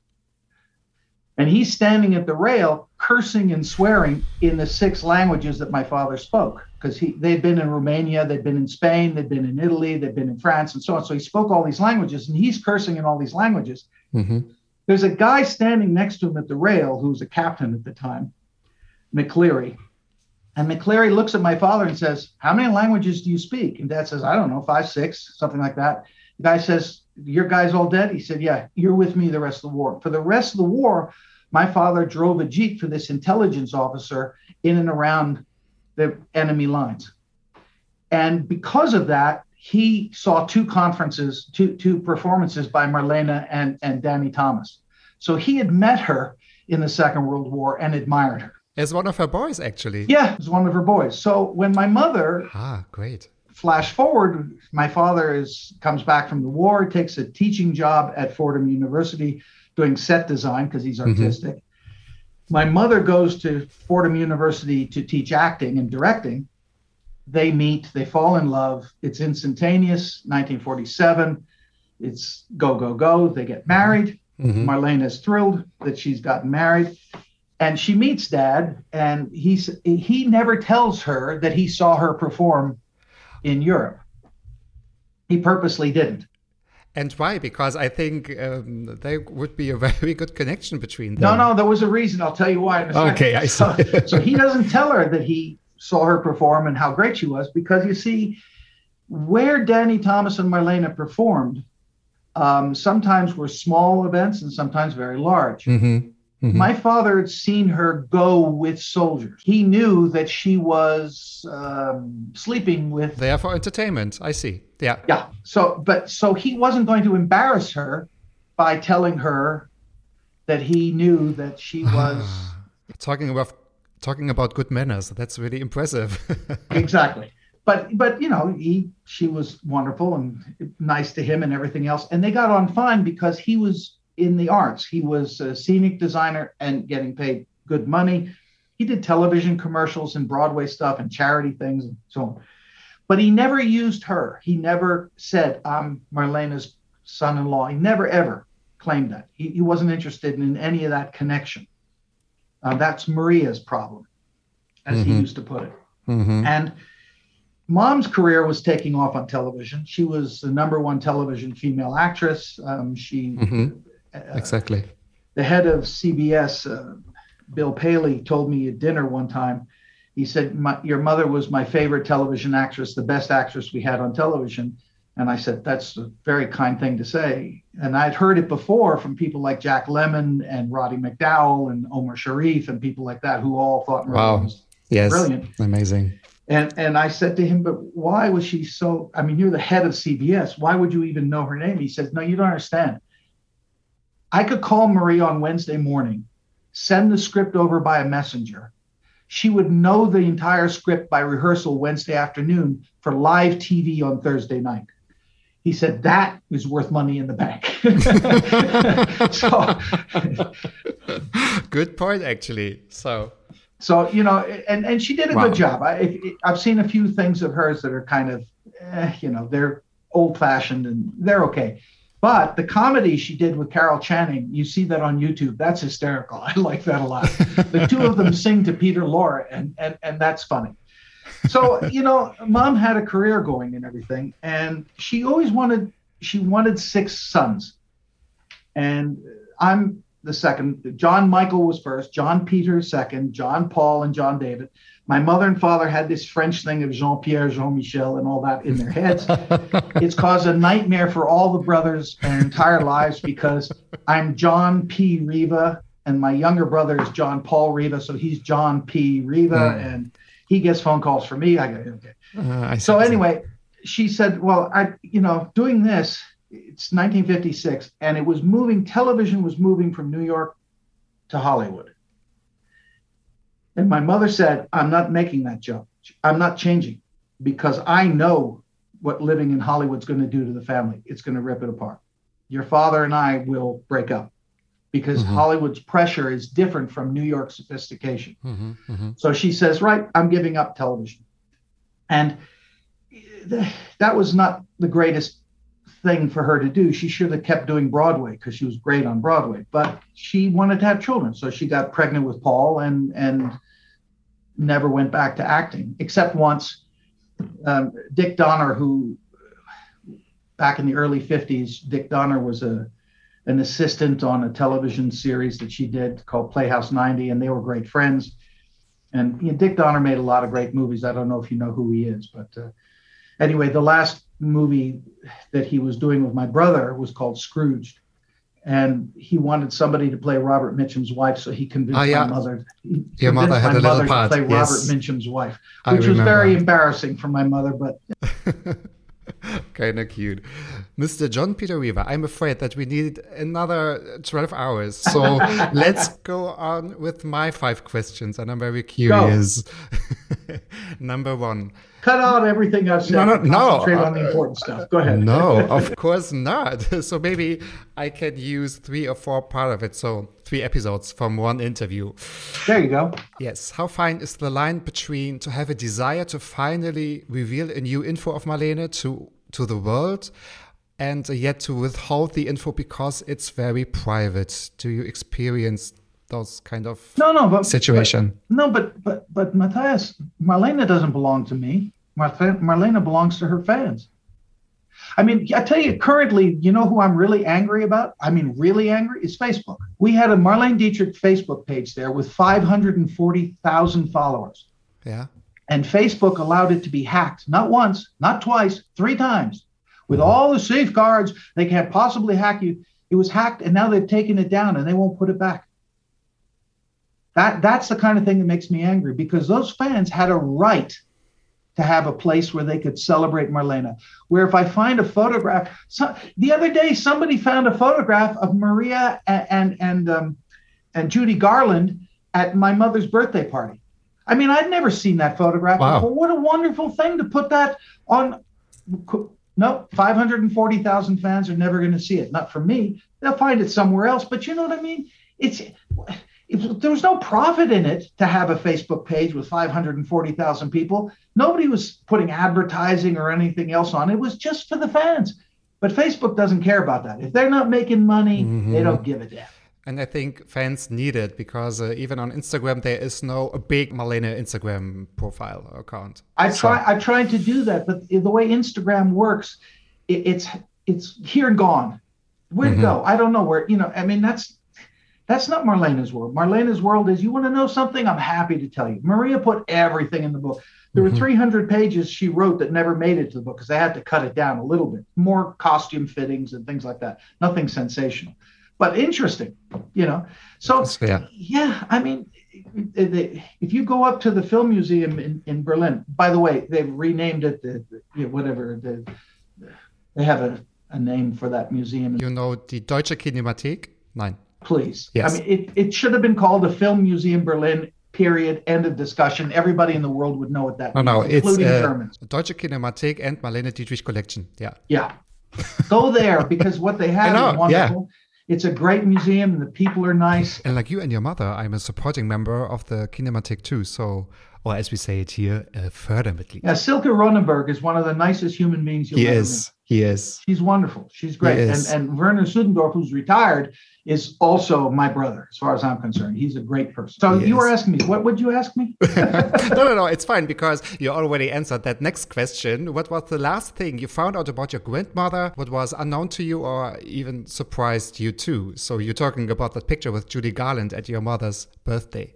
And he's standing at the rail, cursing and swearing in the six languages that my father spoke, because he they'd been in Romania, they'd been in Spain, they'd been in Italy, they'd been in France, and so on. So he spoke all these languages, and he's cursing in all these languages. Mm-hmm. There's a guy standing next to him at the rail who was a captain at the time, McCleary. And McCleary looks at my father and says, How many languages do you speak? And dad says, I don't know, five, six, something like that. The guy says, Your guy's all dead? He said, Yeah, you're with me the rest of the war. For the rest of the war, my father drove a Jeep for this intelligence officer in and around the enemy lines. And because of that, he saw two conferences, two, two performances by Marlena and, and Danny Thomas. So he had met her in the Second World War and admired her.
As one of her boys, actually.
Yeah, as one of her boys. So when my mother
ah, great.
Flash forward, my father is comes back from the war, takes a teaching job at Fordham University, doing set design because he's mm-hmm. artistic. Mm-hmm. My mother goes to Fordham University to teach acting and directing. They meet, they fall in love. It's instantaneous, 1947. It's go, go, go. They get married. Mm-hmm. Marlene is thrilled that she's gotten married. And she meets dad, and he's he never tells her that he saw her perform in Europe. He purposely didn't.
And why? Because I think um, there would be a very good connection between them.
No, no, there was a reason. I'll tell you why.
Okay, I see.
so, so he doesn't tell her that he saw her perform and how great she was because you see, where Danny Thomas and Marlene performed, um, sometimes were small events and sometimes very large. Mm-hmm. Mm-hmm. My father had seen her go with soldiers. He knew that she was um, sleeping with.
There for entertainment. I see. Yeah.
Yeah. So, but so he wasn't going to embarrass her by telling her that he knew that she was
talking about talking about good manners. That's really impressive.
exactly. But but you know he she was wonderful and nice to him and everything else, and they got on fine because he was in the arts. He was a scenic designer and getting paid good money. He did television commercials and Broadway stuff and charity things and so on. But he never used her. He never said, I'm Marlena's son in law. He never, ever claimed that. He, he wasn't interested in any of that connection. Uh, that's Maria's problem, as mm-hmm. he used to put it. Mm-hmm. And mom's career was taking off on television. She was the number one television female actress. Um, she mm-hmm.
Uh, exactly.
The head of CBS, uh, Bill Paley, told me at dinner one time. He said, "Your mother was my favorite television actress, the best actress we had on television." And I said, "That's a very kind thing to say." And I'd heard it before from people like Jack Lemmon and Roddy McDowall and Omar Sharif and people like that who all thought
wow. was yes. brilliant, amazing.
And and I said to him, but why was she so? I mean, you're the head of CBS. Why would you even know her name? He said, no, you don't understand. I could call Marie on Wednesday morning, send the script over by a messenger. She would know the entire script by rehearsal Wednesday afternoon for live TV on Thursday night. He said that is worth money in the bank.
so, good point, actually. So,
so you know, and and she did a wow. good job. I, I've seen a few things of hers that are kind of, eh, you know, they're old fashioned and they're okay But the comedy she did with Carol Channing, you see that on YouTube. That's hysterical. I like that a lot. the two of them sing to Peter Lorre, and and and that's funny. So you know, mom had a career going and everything, and she always wanted she wanted six sons, and I'm the second. John Michael was first, John Peter second, John Paul and John David. My mother and father had this French thing of Jean Pierre, Jean Michel, and all that in their heads. it's caused a nightmare for all the brothers their entire lives because I'm John P. Riva, and my younger brother is John Paul Riva, so he's John P. Riva,
Mm.
and he gets phone calls for me. I go, okay.
Uh, I
So anyway, she said, "Well, I, you know, doing this, it's 1956, and it was moving. Television was moving from New York to Hollywood." And my mother said, "I'm not making that jump. I'm not changing because I know what living in Hollywood's going to do to the family. It's going to rip it apart. Your father and I will break up because
Mhm.
Hollywood's pressure is different from New York sophistication."
Mhm, mhm.
So she says, Right, I'm giving up television. And th- that was not the greatest thing for her to do. She should have kept doing Broadway because she was great on Broadway, but she wanted to have children. So she got pregnant with Paul and, and never went back to acting, except once. Um, Dick Donner, who back in the early 50s, Dick Donner was a an assistant on a television series that she did called Playhouse 90, and they were great friends. And you know, Dick Donner made a lot of great movies. I don't know if you know who he is, but uh, anyway, the last movie that he was doing with my brother was called Scrooged. And he wanted somebody to play Robert Mitchum's wife, so he convinced
Ah, yeah.
my mother. he
Your mother had a little part,
To play
yes.
Robert Mitchum's wife, which was very embarrassing for my mother. But
Kind of cute. Mr. John Peter Riva, I'm afraid that we need another 12 hours. So let's go on with my five questions, and I'm very curious. Number one.
Cut out everything I've said.
No, no,
and
no,
Concentrate on
uh,
the important stuff. Go ahead.
No, of course not. So maybe I can use three or four part of it. So three episodes from one interview.
There you go.
Yes. How fine is the line between to have a desire to finally reveal a new info of Marlene to to the world and yet to withhold the info because it's very private? Do you experience those kind of
No, no, but
situation?
but- no, but but but Matthias, Marlena doesn't belong to me. Marlena belongs to her fans. I mean, I tell you, currently, you know who I'm really angry about? I mean, really angry is Facebook. We had a Marlene Dietrich Facebook page there with 540,000 followers.
yeah.
And Facebook allowed it to be hacked, not once, not twice, three times. With mm-hmm. all the safeguards, they can't possibly hack you. It was hacked, and now they've taken it down and they won't put it back. That that's the kind of thing that makes me angry because those fans had a right to have a place where they could celebrate Marlena. Where if I find a photograph, so, the other day somebody found a photograph of Maria and and and, um, and Judy Garland at my mother's birthday party. I mean, I'd never seen that photograph
Wow.
before. What a wonderful thing to put that on. No, 540,000 fans are never going to see it. Not from me. They'll find it somewhere else. But you know what I mean? It's it, there was no profit in it to have a Facebook page with 540,000 people. Nobody was putting advertising or anything else on. It was just for the fans. But Facebook doesn't care about that. If they're not making money, they don't give a damn.
And I think fans need it because uh, even on Instagram, there is no a big Marlene Instagram profile account.
I
So-
try. I tried to do that, but the way Instagram works, it, it's it's here and gone. Where'd it go? I don't know where. You know, I mean, that's that's not Marlena's world. Marlena's world is you want to know something. I'm happy to tell you. Maria put everything in the book. There were mm-hmm. 300 pages she wrote that never made it to the book because they had to cut it down a little bit. More costume fittings and things like that. Nothing sensational, but interesting. You know, so
yeah.
yeah, I mean, eh, i- if you go up to the film museum in, in Berlin, by the way, they've renamed it the, the you know, whatever the they have a, a name for that museum.
You know the Deutsche Kinemathek? Nein.
Please,
Yes.
I mean, it, it should have been called the Film Museum Berlin. Period. End of discussion. Everybody in the world would know what that
No, no,
means,
it's
including
uh,
Germans.
Deutsche Kinemathek and Marlene Dietrich Collection. Yeah.
Yeah, go there because what they have
know,
is wonderful. Yeah. It's a great museum, and the people are nice.
And like you and your mother, I'm a supporting member of the Kinemathek too. So, or as we say it here, a Fördermitglied.
Yeah, Silke Ronneburg is one of the nicest human beings you'll
He
ever
is. He is.
She's wonderful. She's great. And and Werner Sudendorf, who's retired, is also my brother, as far as I'm concerned. He's a great person. So he you is. were asking me, what would you ask me?
no, no, no. It's fine because you already answered that next question. What was the last thing you found out about your grandmother? What was unknown to you or even surprised you too? So you're talking about that picture with Judy Garland at your mother's birthday.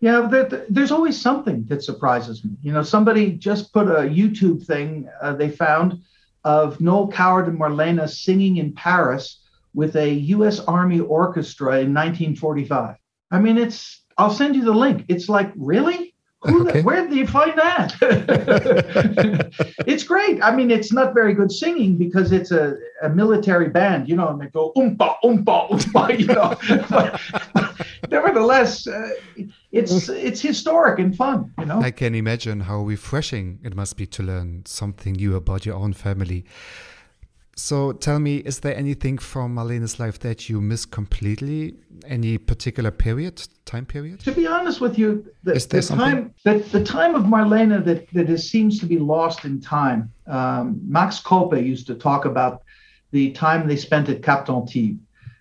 Yeah, there, there's always something that surprises me. You know, somebody just put a YouTube thing uh, they found of Noel Coward and Marlena singing in Paris with a U.S. Army orchestra in 1945. I mean, it's. I'll send you the link. It's like, really? Okay. the, where did you find that? it's great. I mean, it's not very good singing because it's a, a military band, you know, and they go oompa, oompa, oompa, you know. but, nevertheless, uh, it's it's historic and fun, you know.
I can imagine how refreshing it must be to learn something new about your own family. So tell me, is there anything from Marlene's life that you miss completely? Any particular period, time period?
To be honest with you, the, the time the, the time of Marlene that, that is, seems to be lost in time. Um, Max Koppe used to talk about the time they spent at Cap d'Antibes.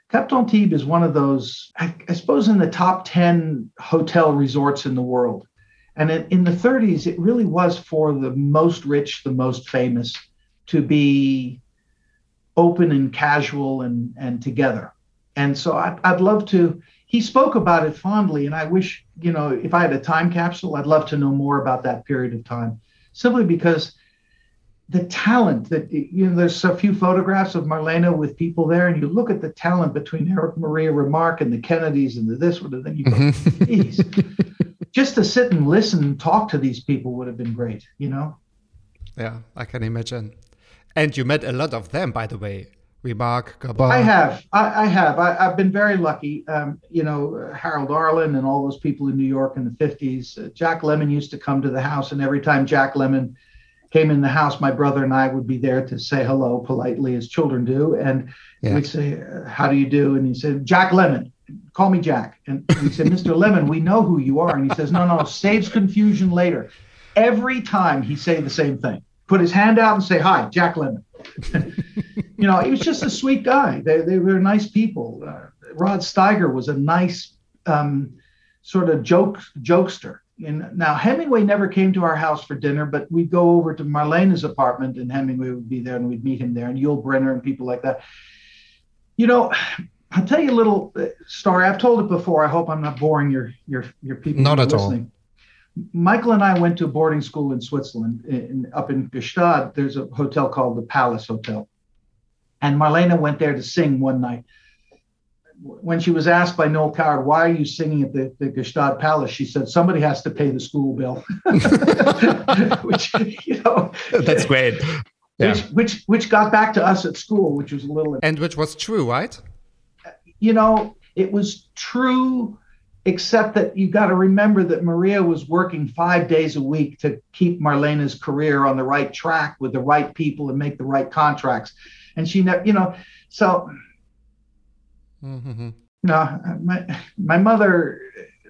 Cap d'Antibes is one of those, I, I, suppose, in the top 10 hotel resorts in the world. And in, in the 30s, it really was for the most rich, the most famous to be open and casual and and together. And so I'd, I'd love to. He spoke about it fondly, and I wish you know if I had a time capsule, I'd love to know more about that period of time, simply because the talent that you know there's a few photographs of Marlena with people there and you look at the talent between Erich Maria Remarque and the Kennedys and the this one and then you go geez just to sit and listen and talk to these people would have been great you know
yeah I can imagine and you met a lot of them, by the way. Remarque, Gabin.
I have. I, I have. I, have been very lucky. Um, you know, Harold Arlen and all those people in New York in the 50s. Uh, Jack Lemmon used to come to the house, and every time Jack Lemmon came in the house, my brother and I would be there to say hello politely, as children do. And yeah. we'd say, How do you do? And he said, Jack Lemmon, Call me Jack. And we said, Mr. Lemmon, we know who you are. And he says, No, no, saves confusion later. Every time he say the same thing put his hand out and say, Hi, Jack Lemmon. you know, he was just a sweet guy. They, they were nice people. Uh, Rod Steiger was a nice um, sort of joke jokester. And now Hemingway never came to our house for dinner, but we'd go over to Marlena's apartment and Hemingway would be there and we'd meet him there and Yul Brynner and people like that. You know, I'll tell you a little uh, story. I've told it before. I hope I'm not boring your your your people.
Not at listening. all.
Michael and I went to a boarding school in Switzerland, in, up in Gstaad. There's a hotel called the Palace Hotel. And Marlena went there to sing one night. When she was asked by Noel Coward, why are you singing at the, the Gstaad Palace? She said, somebody has to pay the school bill. which, you know.
That's great.
Yeah. Which, which, which got back to us at school, which was a little.
And which was true, right?
You know, it was true except that you got to remember that Maria was working five days a week to keep Marlena's career on the right track with the right people and make the right contracts. And she never, you know, so, mm-hmm. know, my, my mother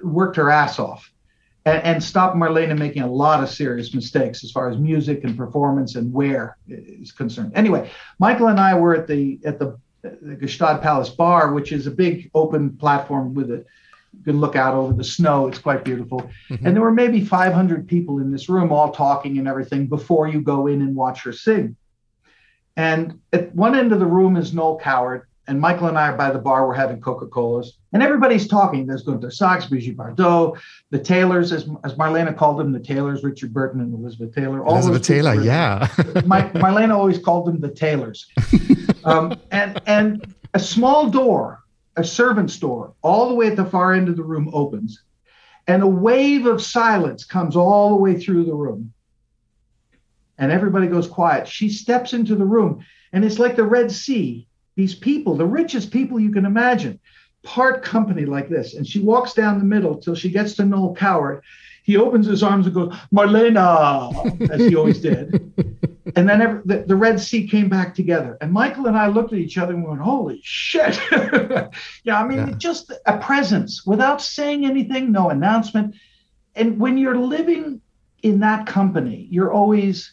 worked her ass off and, and stopped Marlene making a lot of serious mistakes as far as music and performance and where is concerned. Anyway, Michael and I were at the, at the, the Gstaad Palace Bar, which is a big open platform with a, you can look out over the snow. It's quite beautiful. Mm-hmm. And there were maybe 500 people in this room, all talking and everything before you go in and watch her sing. And at one end of the room is Noel Coward, and Michael and I are by the bar. We're having Coca Colas, and everybody's talking. There's Gunter Sachs, Brigitte Bardot, the Taylors, as, as Marlene called them, the Taylors, Richard Burton and Elizabeth Taylor.
All Elizabeth Taylor, yeah.
My, Marlene always called them the Taylors. Um, and and a small door a servant's door all the way at the far end of the room opens and a wave of silence comes all the way through the room and everybody goes quiet she steps into the room and it's like the red sea these people the richest people you can imagine part company like this and she walks down the middle till she gets to noel coward he opens his arms and goes, Marlena, as he always did. and then every, the, the, Red Sea came back together. And Michael and I looked at each other and went, holy shit. yeah, I mean, yeah. just a presence without saying anything, no announcement. And when you're living in that company, you're always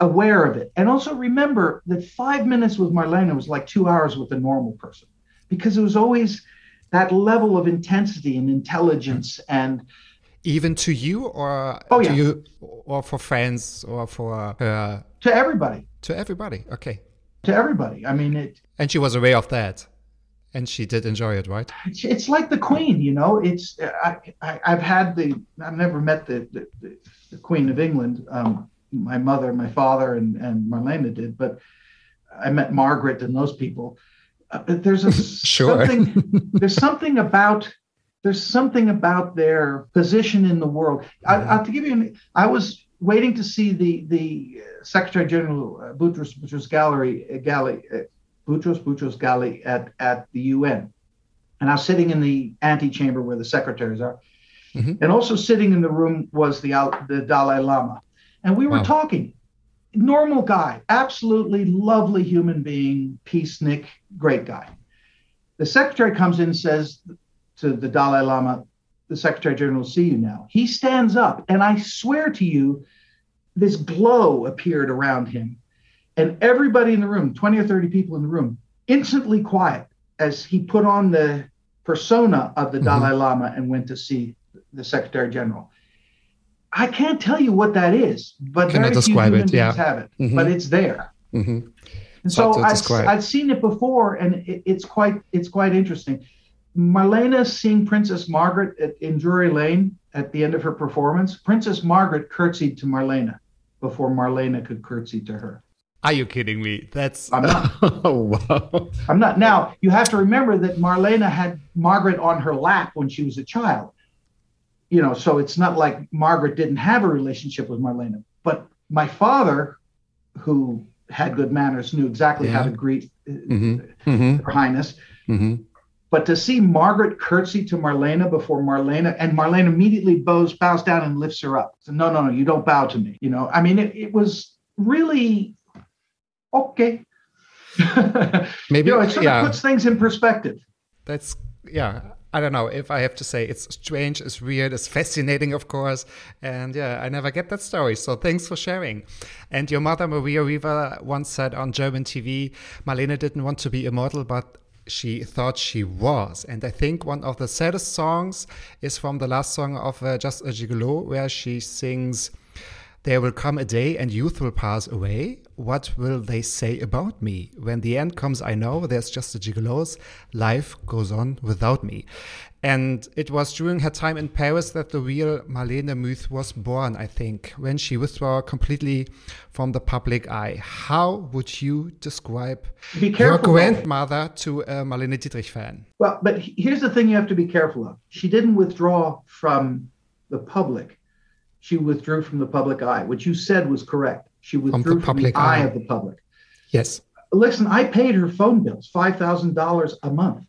aware of it. And also remember that five minutes with Marlena was like two hours with a normal person because it was always that level of intensity and intelligence and
even to you or
oh,
to
yeah.
you or for friends or for her
to everybody.
To everybody. Okay.
To everybody. I mean it
and she was aware of that. And she did enjoy it right?
It's, it's like the queen you know? It's I, I have had the i've never met the the, the queen of england um, my mother my father and and marlena did but i met margaret and those people uh, there's a
sure.
something there's something about there's something about their position in the world. I,
Mm-hmm.
I'll to give you an. I was waiting to see the the Secretary General uh, Boutros Boutros Gallery uh, Gali uh, Boutros Boutros Ghali at at the UN, and I was sitting in the antechamber where the secretaries are,
Mhm.
and also sitting in the room was the the Dalai Lama, and we were
Wow.
talking. Normal guy, absolutely lovely human being, peacenik, great guy. The secretary comes in and says to the Dalai Lama, the Secretary General will see you now. He stands up, and I swear to you, this glow appeared around him. And everybody in the room, 20 or 30 people in the room, instantly quiet as he put on the persona of the
Mhm.
Dalai Lama and went to see the Secretary General. I can't tell you what that is, but
Cannot
very few
describe
human
it, yeah.
beings have it.
Mhm.
But it's there.
hmm
And so
I've.
I'd seen it before, and it, it's quite it's quite interesting. Marlena seeing Princess Margaret at, in Drury Lane at the end of her performance. Princess Margaret curtsied to Marlena before Marlena could curtsy to her.
are you kidding me that's
I'm not.
oh wow
I'm not. Now you have to remember that Marlena had Margaret on her lap when she was a child. You know, so it's not like Margaret didn't have a relationship with Marlena. But my father, who had good manners, knew exactly how to greet uh,
hmm hmm
Her Highness.
hmm
But to see Margaret curtsy to Marlena before Marlena, and Marlena immediately bows, bows down and lifts her up. So, no, no, no, you don't bow to me. You know, I mean, it, it was really okay.
maybe
you know, it sort
yeah
of puts things in perspective.
that's yeah i don't know if i have to say it's strange it's weird it's fascinating of course. And yeah i never get that story. So thanks for sharing. And your mother maria riva once said on german tv marlene didn't want to be a model but she thought she was. And i think one of the saddest songs is from the last song of uh, just a gigolo where she sings there will come a day and youth will pass away. What will they say about me? When the end comes, I know there's just a gigolos. Life goes on without me. And it was during her time in Paris that the real Marlene Muth was born, I think, when she withdrew completely from the public eye. How would you describe
Be
your grandmother to a Marlene Dietrich fan?
Well, but here's the thing you have to be careful of. She didn't withdraw from the public. She withdrew from the public eye. What you said was correct. She
the
withdrew from the,
public
eye
eye.
of the public.
Yes,
Listen, I paid her phone bills, five thousand dollars a month.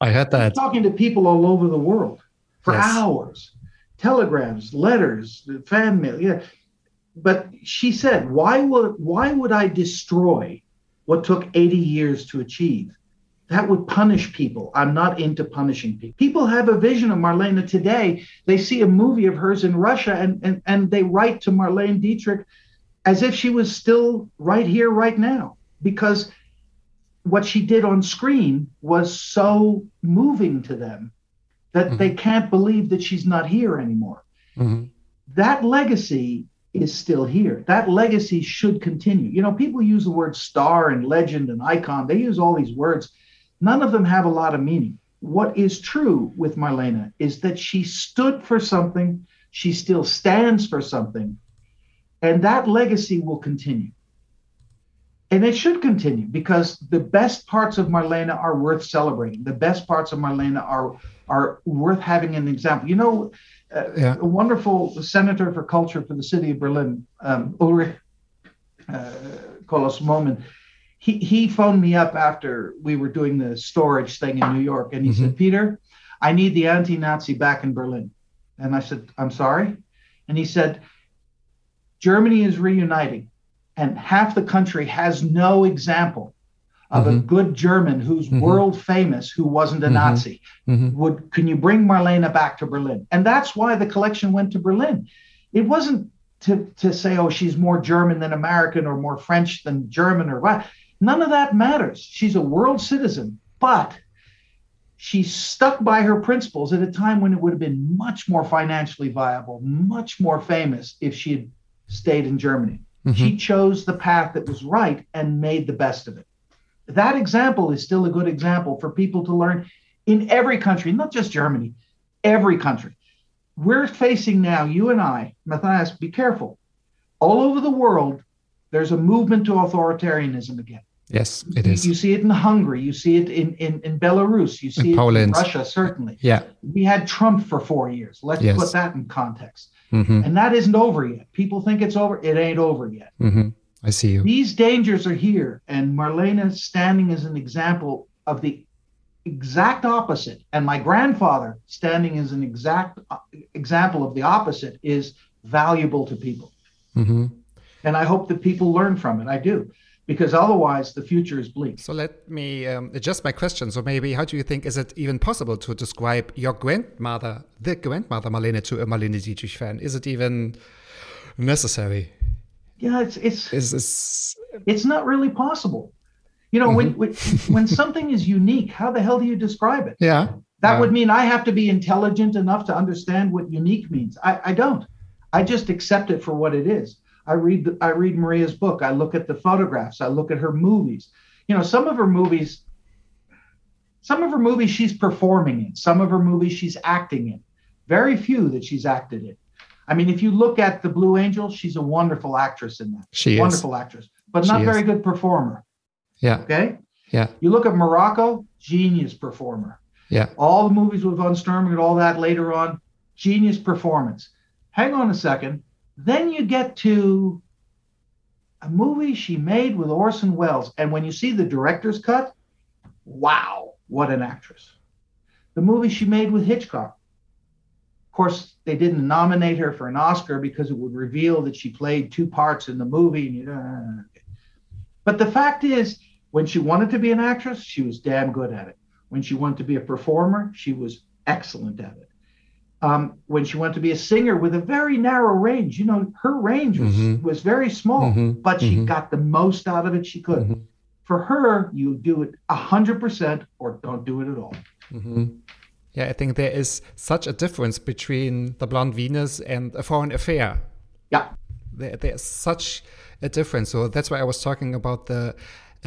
I heard that.
talking to people all over the world for
Yes.
hours telegrams letters fan mail yeah but she said why would why would i destroy what took 80 years to achieve that would punish people i'm not into punishing people people have a vision of marlena today they see a movie of hers in russia and and, and they write to marlene dietrich as if she was still right here right now because what she did on screen was so moving to them that they can't believe that she's not here anymore.
Mhm.
That legacy is still here. That legacy should continue. You know, people use the word star and legend and icon, they use all these words. None of them have a lot of meaning. What is true with Marlena is that she stood for something, she still stands for something, and that legacy will continue. And it should continue because the best parts of Marlena are worth celebrating. The best parts of Marlena are are worth having an example. You know, uh,
Yeah.
a wonderful senator for culture for the city of Berlin, um, Ulrich uh, Roloff-Momin, he, he phoned me up after we were doing the storage thing in New York. And he said, Peter, I need the anti Nazi back in Berlin. And I said, I'm sorry. And he said, Germany is reuniting, and half the country has no example of a
Mhm.
good German who's
Mhm.
world famous who wasn't a
Mhm.
Nazi.
Mhm.
Would can you bring Marlena back to Berlin? And that's why the collection went to Berlin. It wasn't to, to say, oh, she's more German than American or more French than German or what. None of that matters. She's a world citizen, but she stuck by her principles at a time when it would have been much more financially viable, much more famous if she had stayed in Germany. Mm-hmm. She chose the path that was right and made the best of it. That example is still a good example for people to learn in every country, not just Germany, every country. We're facing now, you and I, Matthias, be careful. All over the world, there's a movement to authoritarianism again.
Yes, it is.
You see it in Hungary. You see it in, in, in Belarus. You see in it Poland. in Russia, certainly.
Yeah.
We had Trump for four years. Let's yes. put that in context. Mm-hmm. And that isn't over yet. People think it's over. It ain't over yet.
Mm-hmm. I see you.
These dangers are here. And Marlene standing is an example of the exact opposite. And my grandfather standing is an exact uh, example of the opposite is valuable to people. Mm-hmm. And I hope that people learn from it. I do because otherwise the future is bleak.
So let me um, adjust my question. So maybe how do you think is it even possible to describe your grandmother, the grandmother Marlene, to a Marlene Dietrich fan? Is it even necessary?
Yeah, it's it's is this... it's not really possible. You know, mm-hmm. when when, when something is unique, how the hell do you describe it?
Yeah.
That
yeah.
would mean I have to be intelligent enough to understand what unique means. I, I don't. I just accept it for what it is. I read the, I read Maria's book. I look at the photographs. I look at her movies. You know, some of her movies, some of her movies she's performing in. Some of her movies she's acting in. Very few that she's acted in. I mean, if you look at the Blue Angel, she's a wonderful actress in that.
She
wonderful
is.
actress, but not very good performer.
Yeah.
Okay.
Yeah.
You look at Morocco, genius performer.
Yeah.
All the movies with Von Sturm and all that later on, genius performance. Hang on a second. Then you get to a movie she made with Orson Welles. And when you see the director's cut, wow, what an actress. The movie she made with Hitchcock. Of course, they didn't nominate her for an Oscar because it would reveal that she played two parts in the movie. And you, uh, but the fact is, when she wanted to be an actress, she was damn good at it. When she wanted to be a performer, she was excellent at it um, when she wanted to be a singer with a very narrow range. You know, her range was, mm-hmm. was very small, mm-hmm. but she mm-hmm. got the most out of it she could. Mm-hmm. For her, you do it 100% or don't do it at all.
Mm-hmm. Yeah, I think there is such a difference between the Blonde Venus and a foreign affair.
Yeah.
There, there's such a difference. So that's why I was talking about the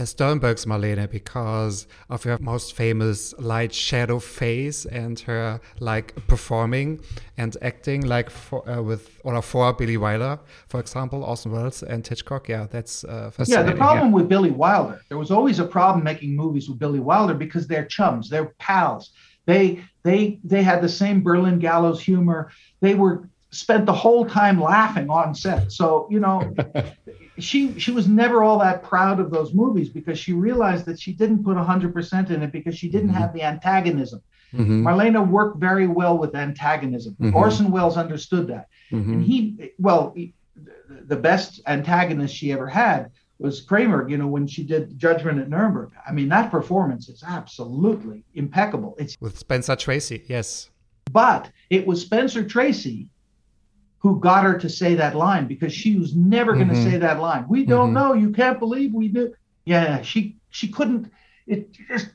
Sternberg's Marlene because of her most famous light shadow face and her like performing and acting like for, uh, with or for Billy Wilder, for example, Orson Welles and Hitchcock. Yeah, that's uh,
Yeah, the problem yeah. with Billy Wilder, there was always a problem making movies with Billy Wilder because they're chums, they're pals. They they they had the same Berlin gallows humor. They were spent the whole time laughing on set. So you know, she she was never all that proud of those movies because she realized that she didn't put 100% in it because she didn't mm-hmm. have the antagonism. Mm-hmm. Marlene worked very well with antagonism. Mm-hmm. Orson Welles understood that. Mm-hmm. And he, well, he, the best antagonist she ever had was Kramer, you know, when she did Judgment at Nuremberg. I mean, that performance is absolutely impeccable. It's
with Spencer Tracy, yes.
But it was Spencer Tracy who got her to say that line because she was never going to mm-hmm. say that line. We don't mm-hmm. know. You can't believe we do. Yeah, she she couldn't. It just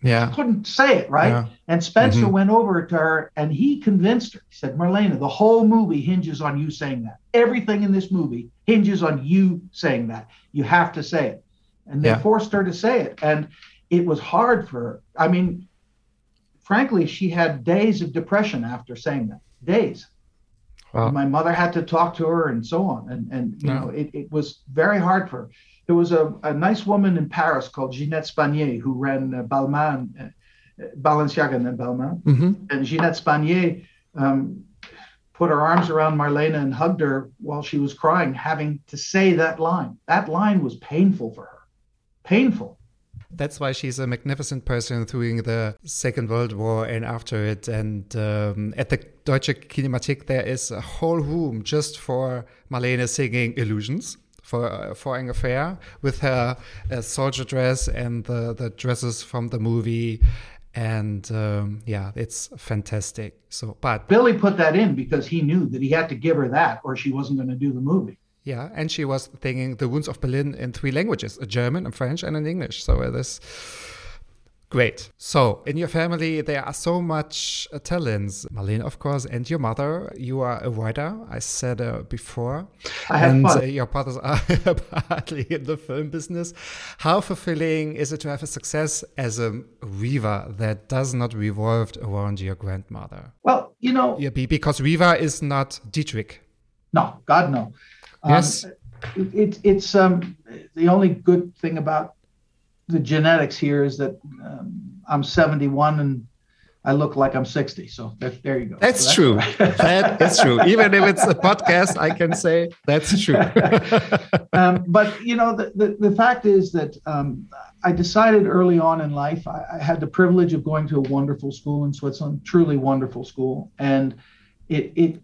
yeah
couldn't say it right. Yeah. And Spencer mm-hmm. went over to her and he convinced her. He said, "Marlene, the whole movie hinges on you saying that. Everything in this movie hinges on you saying that. You have to say it." And they yeah. forced her to say it, and it was hard for her. I mean, frankly, she had days of depression after saying that. Days Wow. My mother had to talk to her and so on. And, and you yeah. know, it, it was very hard for her. There was a, a nice woman in Paris called Ginette Spanier who ran uh, Balmain, uh, Balenciaga and Balmain. Mm-hmm. And Ginette Spanier um, put her arms around Marlene and hugged her while she was crying, having to say that line. That line was painful for her. Painful.
That's why she's a magnificent person during the Second World War and after it. And um, at the Deutsche Kinemathek, there is a whole room just for Marlene singing Illusions for uh, Foreign Affair with her uh, soldier dress and the, the dresses from the movie. and um, yeah, it's fantastic. So, but
Billy put that in because he knew that he had to give her that or she wasn't going to do the movie.
Yeah, and she was thinking the wounds of Berlin in three languages: a German, a French, and an English. So it is great. So in your family, there are so much uh, talents. Marlene, of course, and your mother. You are a writer. I said uh, before,
I have
and uh, your brothers are partly in the film business. How fulfilling is it to have a success as a Riva that does not revolve around your grandmother?
Well, you know,
Yeah, because Riva is not Dietrich.
no, God, no. Um,
Yes.
it, it, it's um, the only good thing about the genetics here is that um, I'm 71 and I look like I'm 60. So that, there you go.
That's
So
true. that is true. Even if it's a podcast, I can say that's true.
um, but you know, the, the, the fact is that um, I decided early on in life, I, I had the privilege of going to a wonderful school in Switzerland, truly wonderful school. And it, it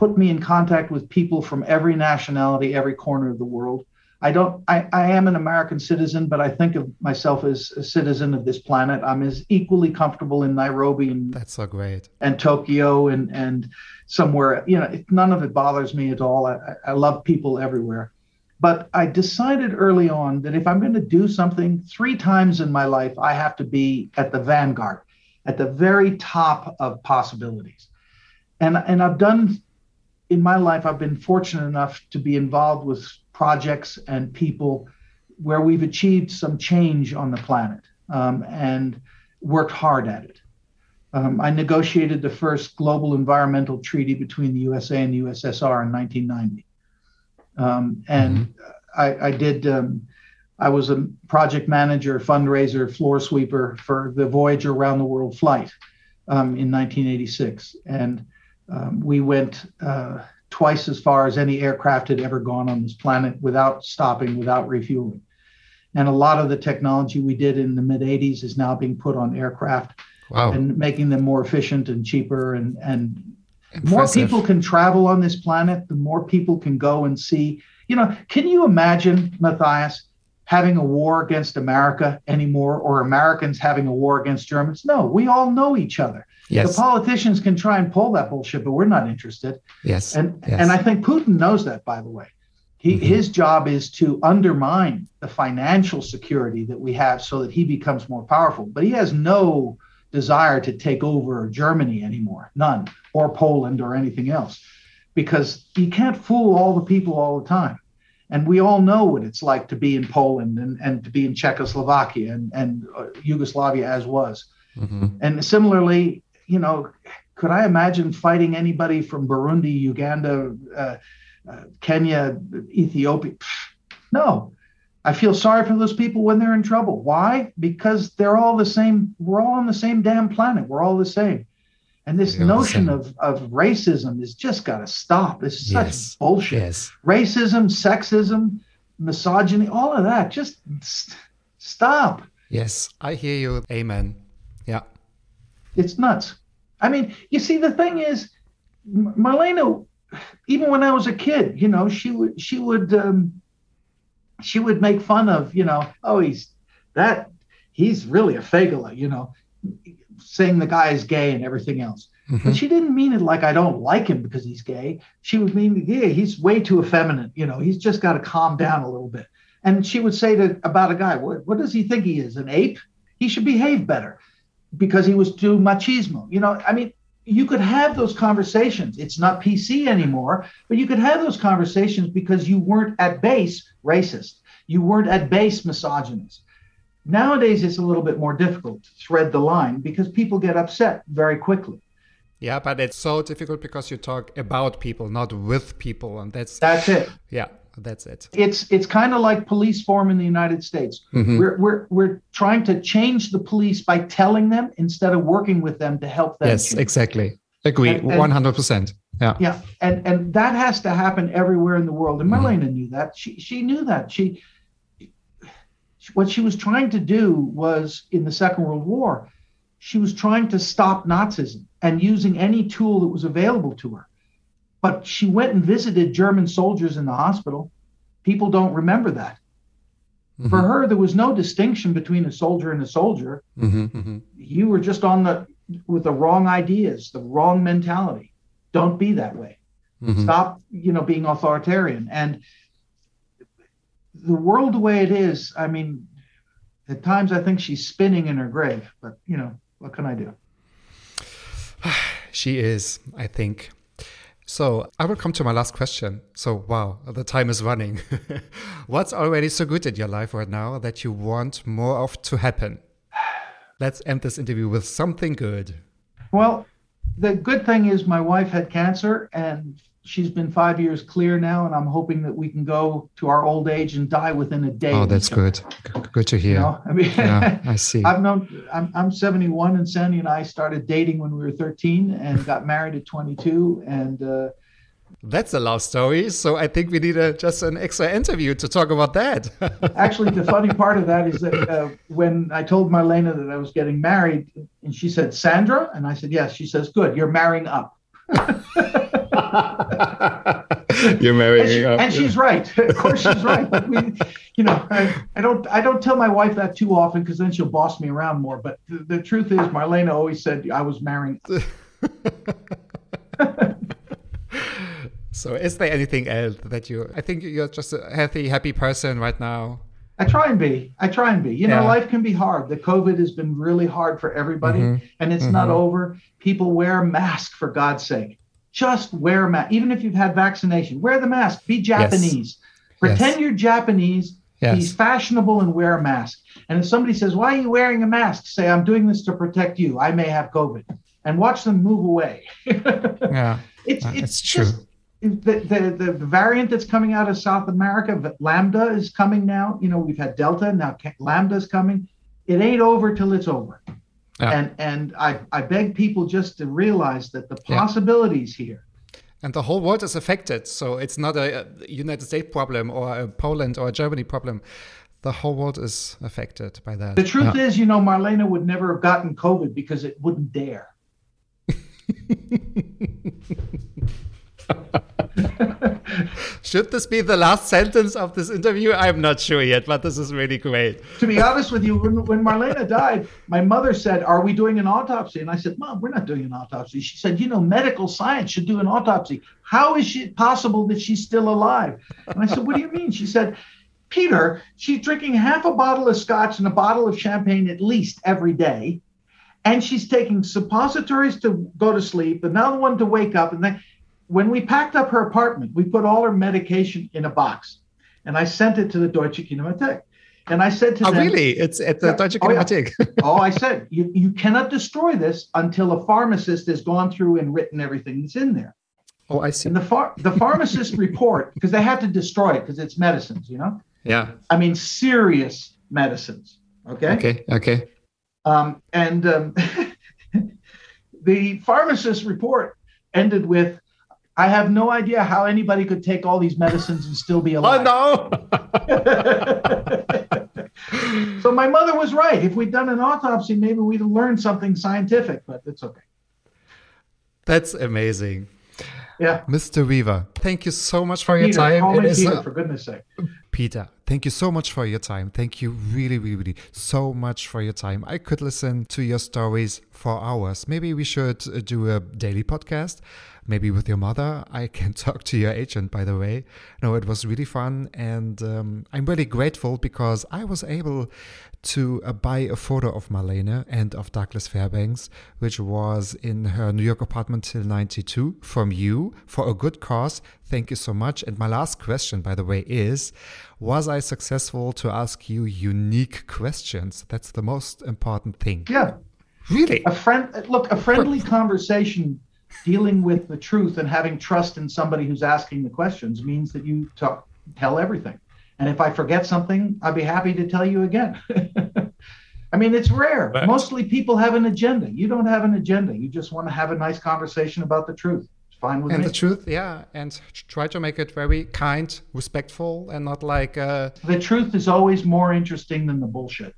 put me in contact with people from every nationality, every corner of the world. I don't, I, I am an American citizen, but I think of myself as a citizen of this planet. I'm as equally comfortable in Nairobi and
that's so great.
and Tokyo and and somewhere. You know, it, none of it bothers me at all. I, I love people everywhere. But I decided early on that if I'm going to do something three times in my life, I have to be at the vanguard, at the very top of possibilities. And and I've done in my life, I've been fortunate enough to be involved with projects and people where we've achieved some change on the planet um, and worked hard at it. Um, I negotiated the first global environmental treaty between the USA and the USSR in 1990. Um, and I, I did, um, I was a project manager, fundraiser, floor sweeper for the Voyager Around the World flight um, in 1986. And um, we went uh, twice as far as any aircraft had ever gone on this planet without stopping, without refueling. And a lot of the technology we did in the mid 80s is now being put on aircraft
Wow.
and making them more efficient and cheaper and and more people can travel on this planet the more people can go and see you know can you imagine matthias having a war against america anymore or americans having a war against germans no we all know each other
Yes.
the politicians can try and pull that bullshit but we're not interested
yes.
and
yes.
and I think Putin knows that, by the way. He,
Mhm.
His job is to undermine the financial security that we have so that he becomes more powerful. But he has no desire to take over Germany anymore, none, or Poland or anything else, because you can't fool all the people all the time. And we all know what it's like to be in Poland and, and to be in Czechoslovakia and, and uh, Yugoslavia as was.
Mhm.
And similarly, you know, could I imagine fighting anybody from Burundi, Uganda, uh, uh, Kenya, Ethiopia? Pfft, No. I feel sorry for those people when they're in trouble. Why? Because they're all the same. We're all on the same damn planet. We're all the same. And this notion of, of racism has just got to stop. This is such
Yes.
bullshit.
Yes.
Racism, sexism, misogyny, all of that. Just st- stop.
Yes. I hear you. Amen. Yeah.
It's nuts. I mean, you see, the thing is, Marlena, even when I was a kid, you know, she would she would um, she would make fun of, you know, oh, he's that he's really a fagula, you know, saying the guy is gay and everything else.
Mhm.
But she didn't mean it like I don't like him because he's gay. She would mean, yeah, he's way too effeminate. You know, he's just got to calm down a little bit. And she would say to about a guy, what, what does he think he is? An ape? He should behave better because he was too machismo. You know, I mean, you could have those conversations. It's not PC anymore, but you could have those conversations because you weren't at base racist. You weren't at base misogynist. Nowadays, it's a little bit more difficult to thread the line because people get upset very quickly.
Yeah, but it's so difficult because you talk about people, not with people, and that's
That's it.
yeah, that's it.
It's it's kind of like police form in the United States.
Mhm.
We're, we're we're trying to change the police by telling them instead of working with them to help them.
Yes,
change.
exactly. Agree, one hundred percent. Yeah.
Yeah, and and that has to happen everywhere in the world. And
Mhm.
Knew that. She she knew that. She what she was trying to do was in the Second World War, she was trying to stop Nazism and using any tool that was available to her. But she went and visited German soldiers in the hospital. People don't remember that. For
Mhm.
her, there was no distinction between a soldier and a soldier.
Mhm, mhm.
you were just on the with the wrong ideas, the wrong mentality. Don't be that way.
Mhm.
Stop, you know, being authoritarian. And the world the way it is, I mean, at times I think she's spinning in her grave, but you know, what can I do?
She is, I think. So I will come to my last question. So, wow, the time is running. What's already so good in your life right now that you want more of to happen? Let's end this interview with something good.
Well, the good thing is my wife had cancer and she's been five years clear now, and I'm hoping that we can go to our old age and die within a day.
Oh, that's good. Good to
You
hear.
know, I mean,
Yeah, I see.
I've known I'm I'm 71, and Sandy and I started dating when we were 13 and got married at 22, and uh,
That's a love story. So I think we need a, just an extra interview to talk about that.
actually the funny part of that is that uh, when I told Marlena that I was getting married, and she said Sandra, and I said yes. She says, "Good, you're marrying up."
You're
and,
marrying
she-
up.
and she's right. of course, she's right. But we, you know, I, I don't, I don't tell my wife that too often because then she'll boss me around more. But the, the truth is, Marlena always said I was marrying.
So is there anything else that you? I think you're just a healthy, happy person right now.
I try and be. I try and be. You know, life can be hard. The COVID has been really hard for everybody,
Mhm.
and it's not
Mhm.
over. People wear a mask for God's sake. Just wear a mask, even if you've had vaccination. Wear the mask. Be Japanese. Pretend you're Japanese. Be fashionable and wear a mask. And if somebody says, "Why are you wearing a mask?" Say, "I'm doing this to protect you. I may have COVID," and watch them move away.
Yeah.
it's it's
it's true.
just- the, the, the, the variant that's coming out of South America, Lambda is coming now. You know, we've had Delta, now Ca- Lambda is coming. It ain't over till it's over.
Yeah.
And and I, I beg people just to realize that the
Yeah.
possibilities here.
And the whole world is affected. So it's not a, a United States problem or a Poland or a Germany problem. The whole world is affected by that.
The truth
Yeah.
is, you know, Marlena would never have gotten COVID because it wouldn't dare.
Should this be the last sentence of this interview? I'm not sure yet, but this is really great.
To be honest with you, when, when Marlena died, my mother said, Are we doing an autopsy? And I said, Mom, we're not doing an autopsy. She said, You know, medical science should do an autopsy. How is it possible that she's still alive? And I said, What do you mean? She said, Peter, she's drinking half a bottle of scotch and a bottle of champagne at least every day. And she's taking suppositories to go to sleep, another one to wake up. And then when we packed up her apartment, we put all her medication in a box. And I sent it to the Deutsche Kinemathek. And I said to
Oh,
them,
really? It's at the
Yeah.
Deutsche
Oh, yeah.
Kinemathek.
oh, I said, you, you cannot destroy this until a pharmacist has gone through and written everything that's in there.
oh, I see.
And the the pharmacist report, because they had to destroy it because it's medicines, you know?
Yeah.
I mean, serious medicines. Okay.
Okay. Okay.
Um, and um, the pharmacist report ended with, I have no idea how anybody could take all these medicines and still be
Oh
alive.
no!
so my mother was right. If we'd done an autopsy, maybe we'd have learned something scientific, but it's okay.
That's amazing.
Yeah.
Mr. Riva, thank you so much for your time.
call
It
me Peter,
a-
for goodness sake.
Peter, thank you so much for your time. Thank you really, really, really so much for your time. I could listen to your stories for hours. Maybe we should uh, do a daily podcast, maybe with your mother. I can talk to your agent, by the way. No, it was really fun. And um, I'm really grateful because I was able to uh, buy a photo of Marlene and of Douglas Fairbanks, which was in her New York apartment till 92 from you for a good cause. Thank you so much. And my last question, by the way, is Was I successful to ask you unique questions? That's the most important thing.
Yeah.
Really?
A friend look, a friendly conversation dealing with the truth and having trust in somebody who's asking the questions means that you talk, tell everything. And if I forget something, I'd be happy to tell you again. I mean, it's rare.
Right.
Mostly people have an agenda. You don't have an agenda. You just want to have a nice conversation about the truth. It's fine with
And
me.
the truth, yeah, and try to make it very kind, respectful, and not like uh,
the truth is always more interesting than the bullshit.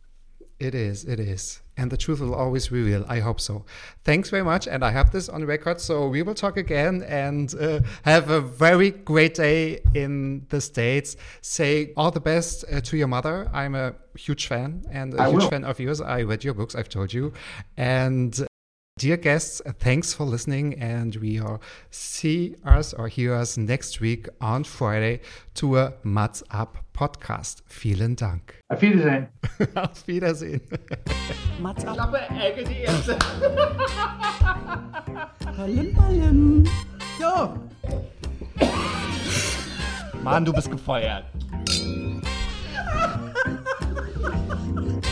it is. It is. And the truth will always reveal. I hope so. Thanks very much, and I have this on record, so we will talk again and uh, have a very great day in the States. Say all the best uh, to your mother. I'm a huge fan and a
I
huge
will.
fan of yours. I read your books, I've told you. And Dear guests, thanks for listening, and we will see us or hear us next week on Friday to a Mats Up podcast. Vielen Dank.
Auf Wiedersehen.
Auf Wiedersehen.
Mats ab.
Klappe, Ecke, die erste.
Ballim, ballim. So.
Mann, du bist gefeuert.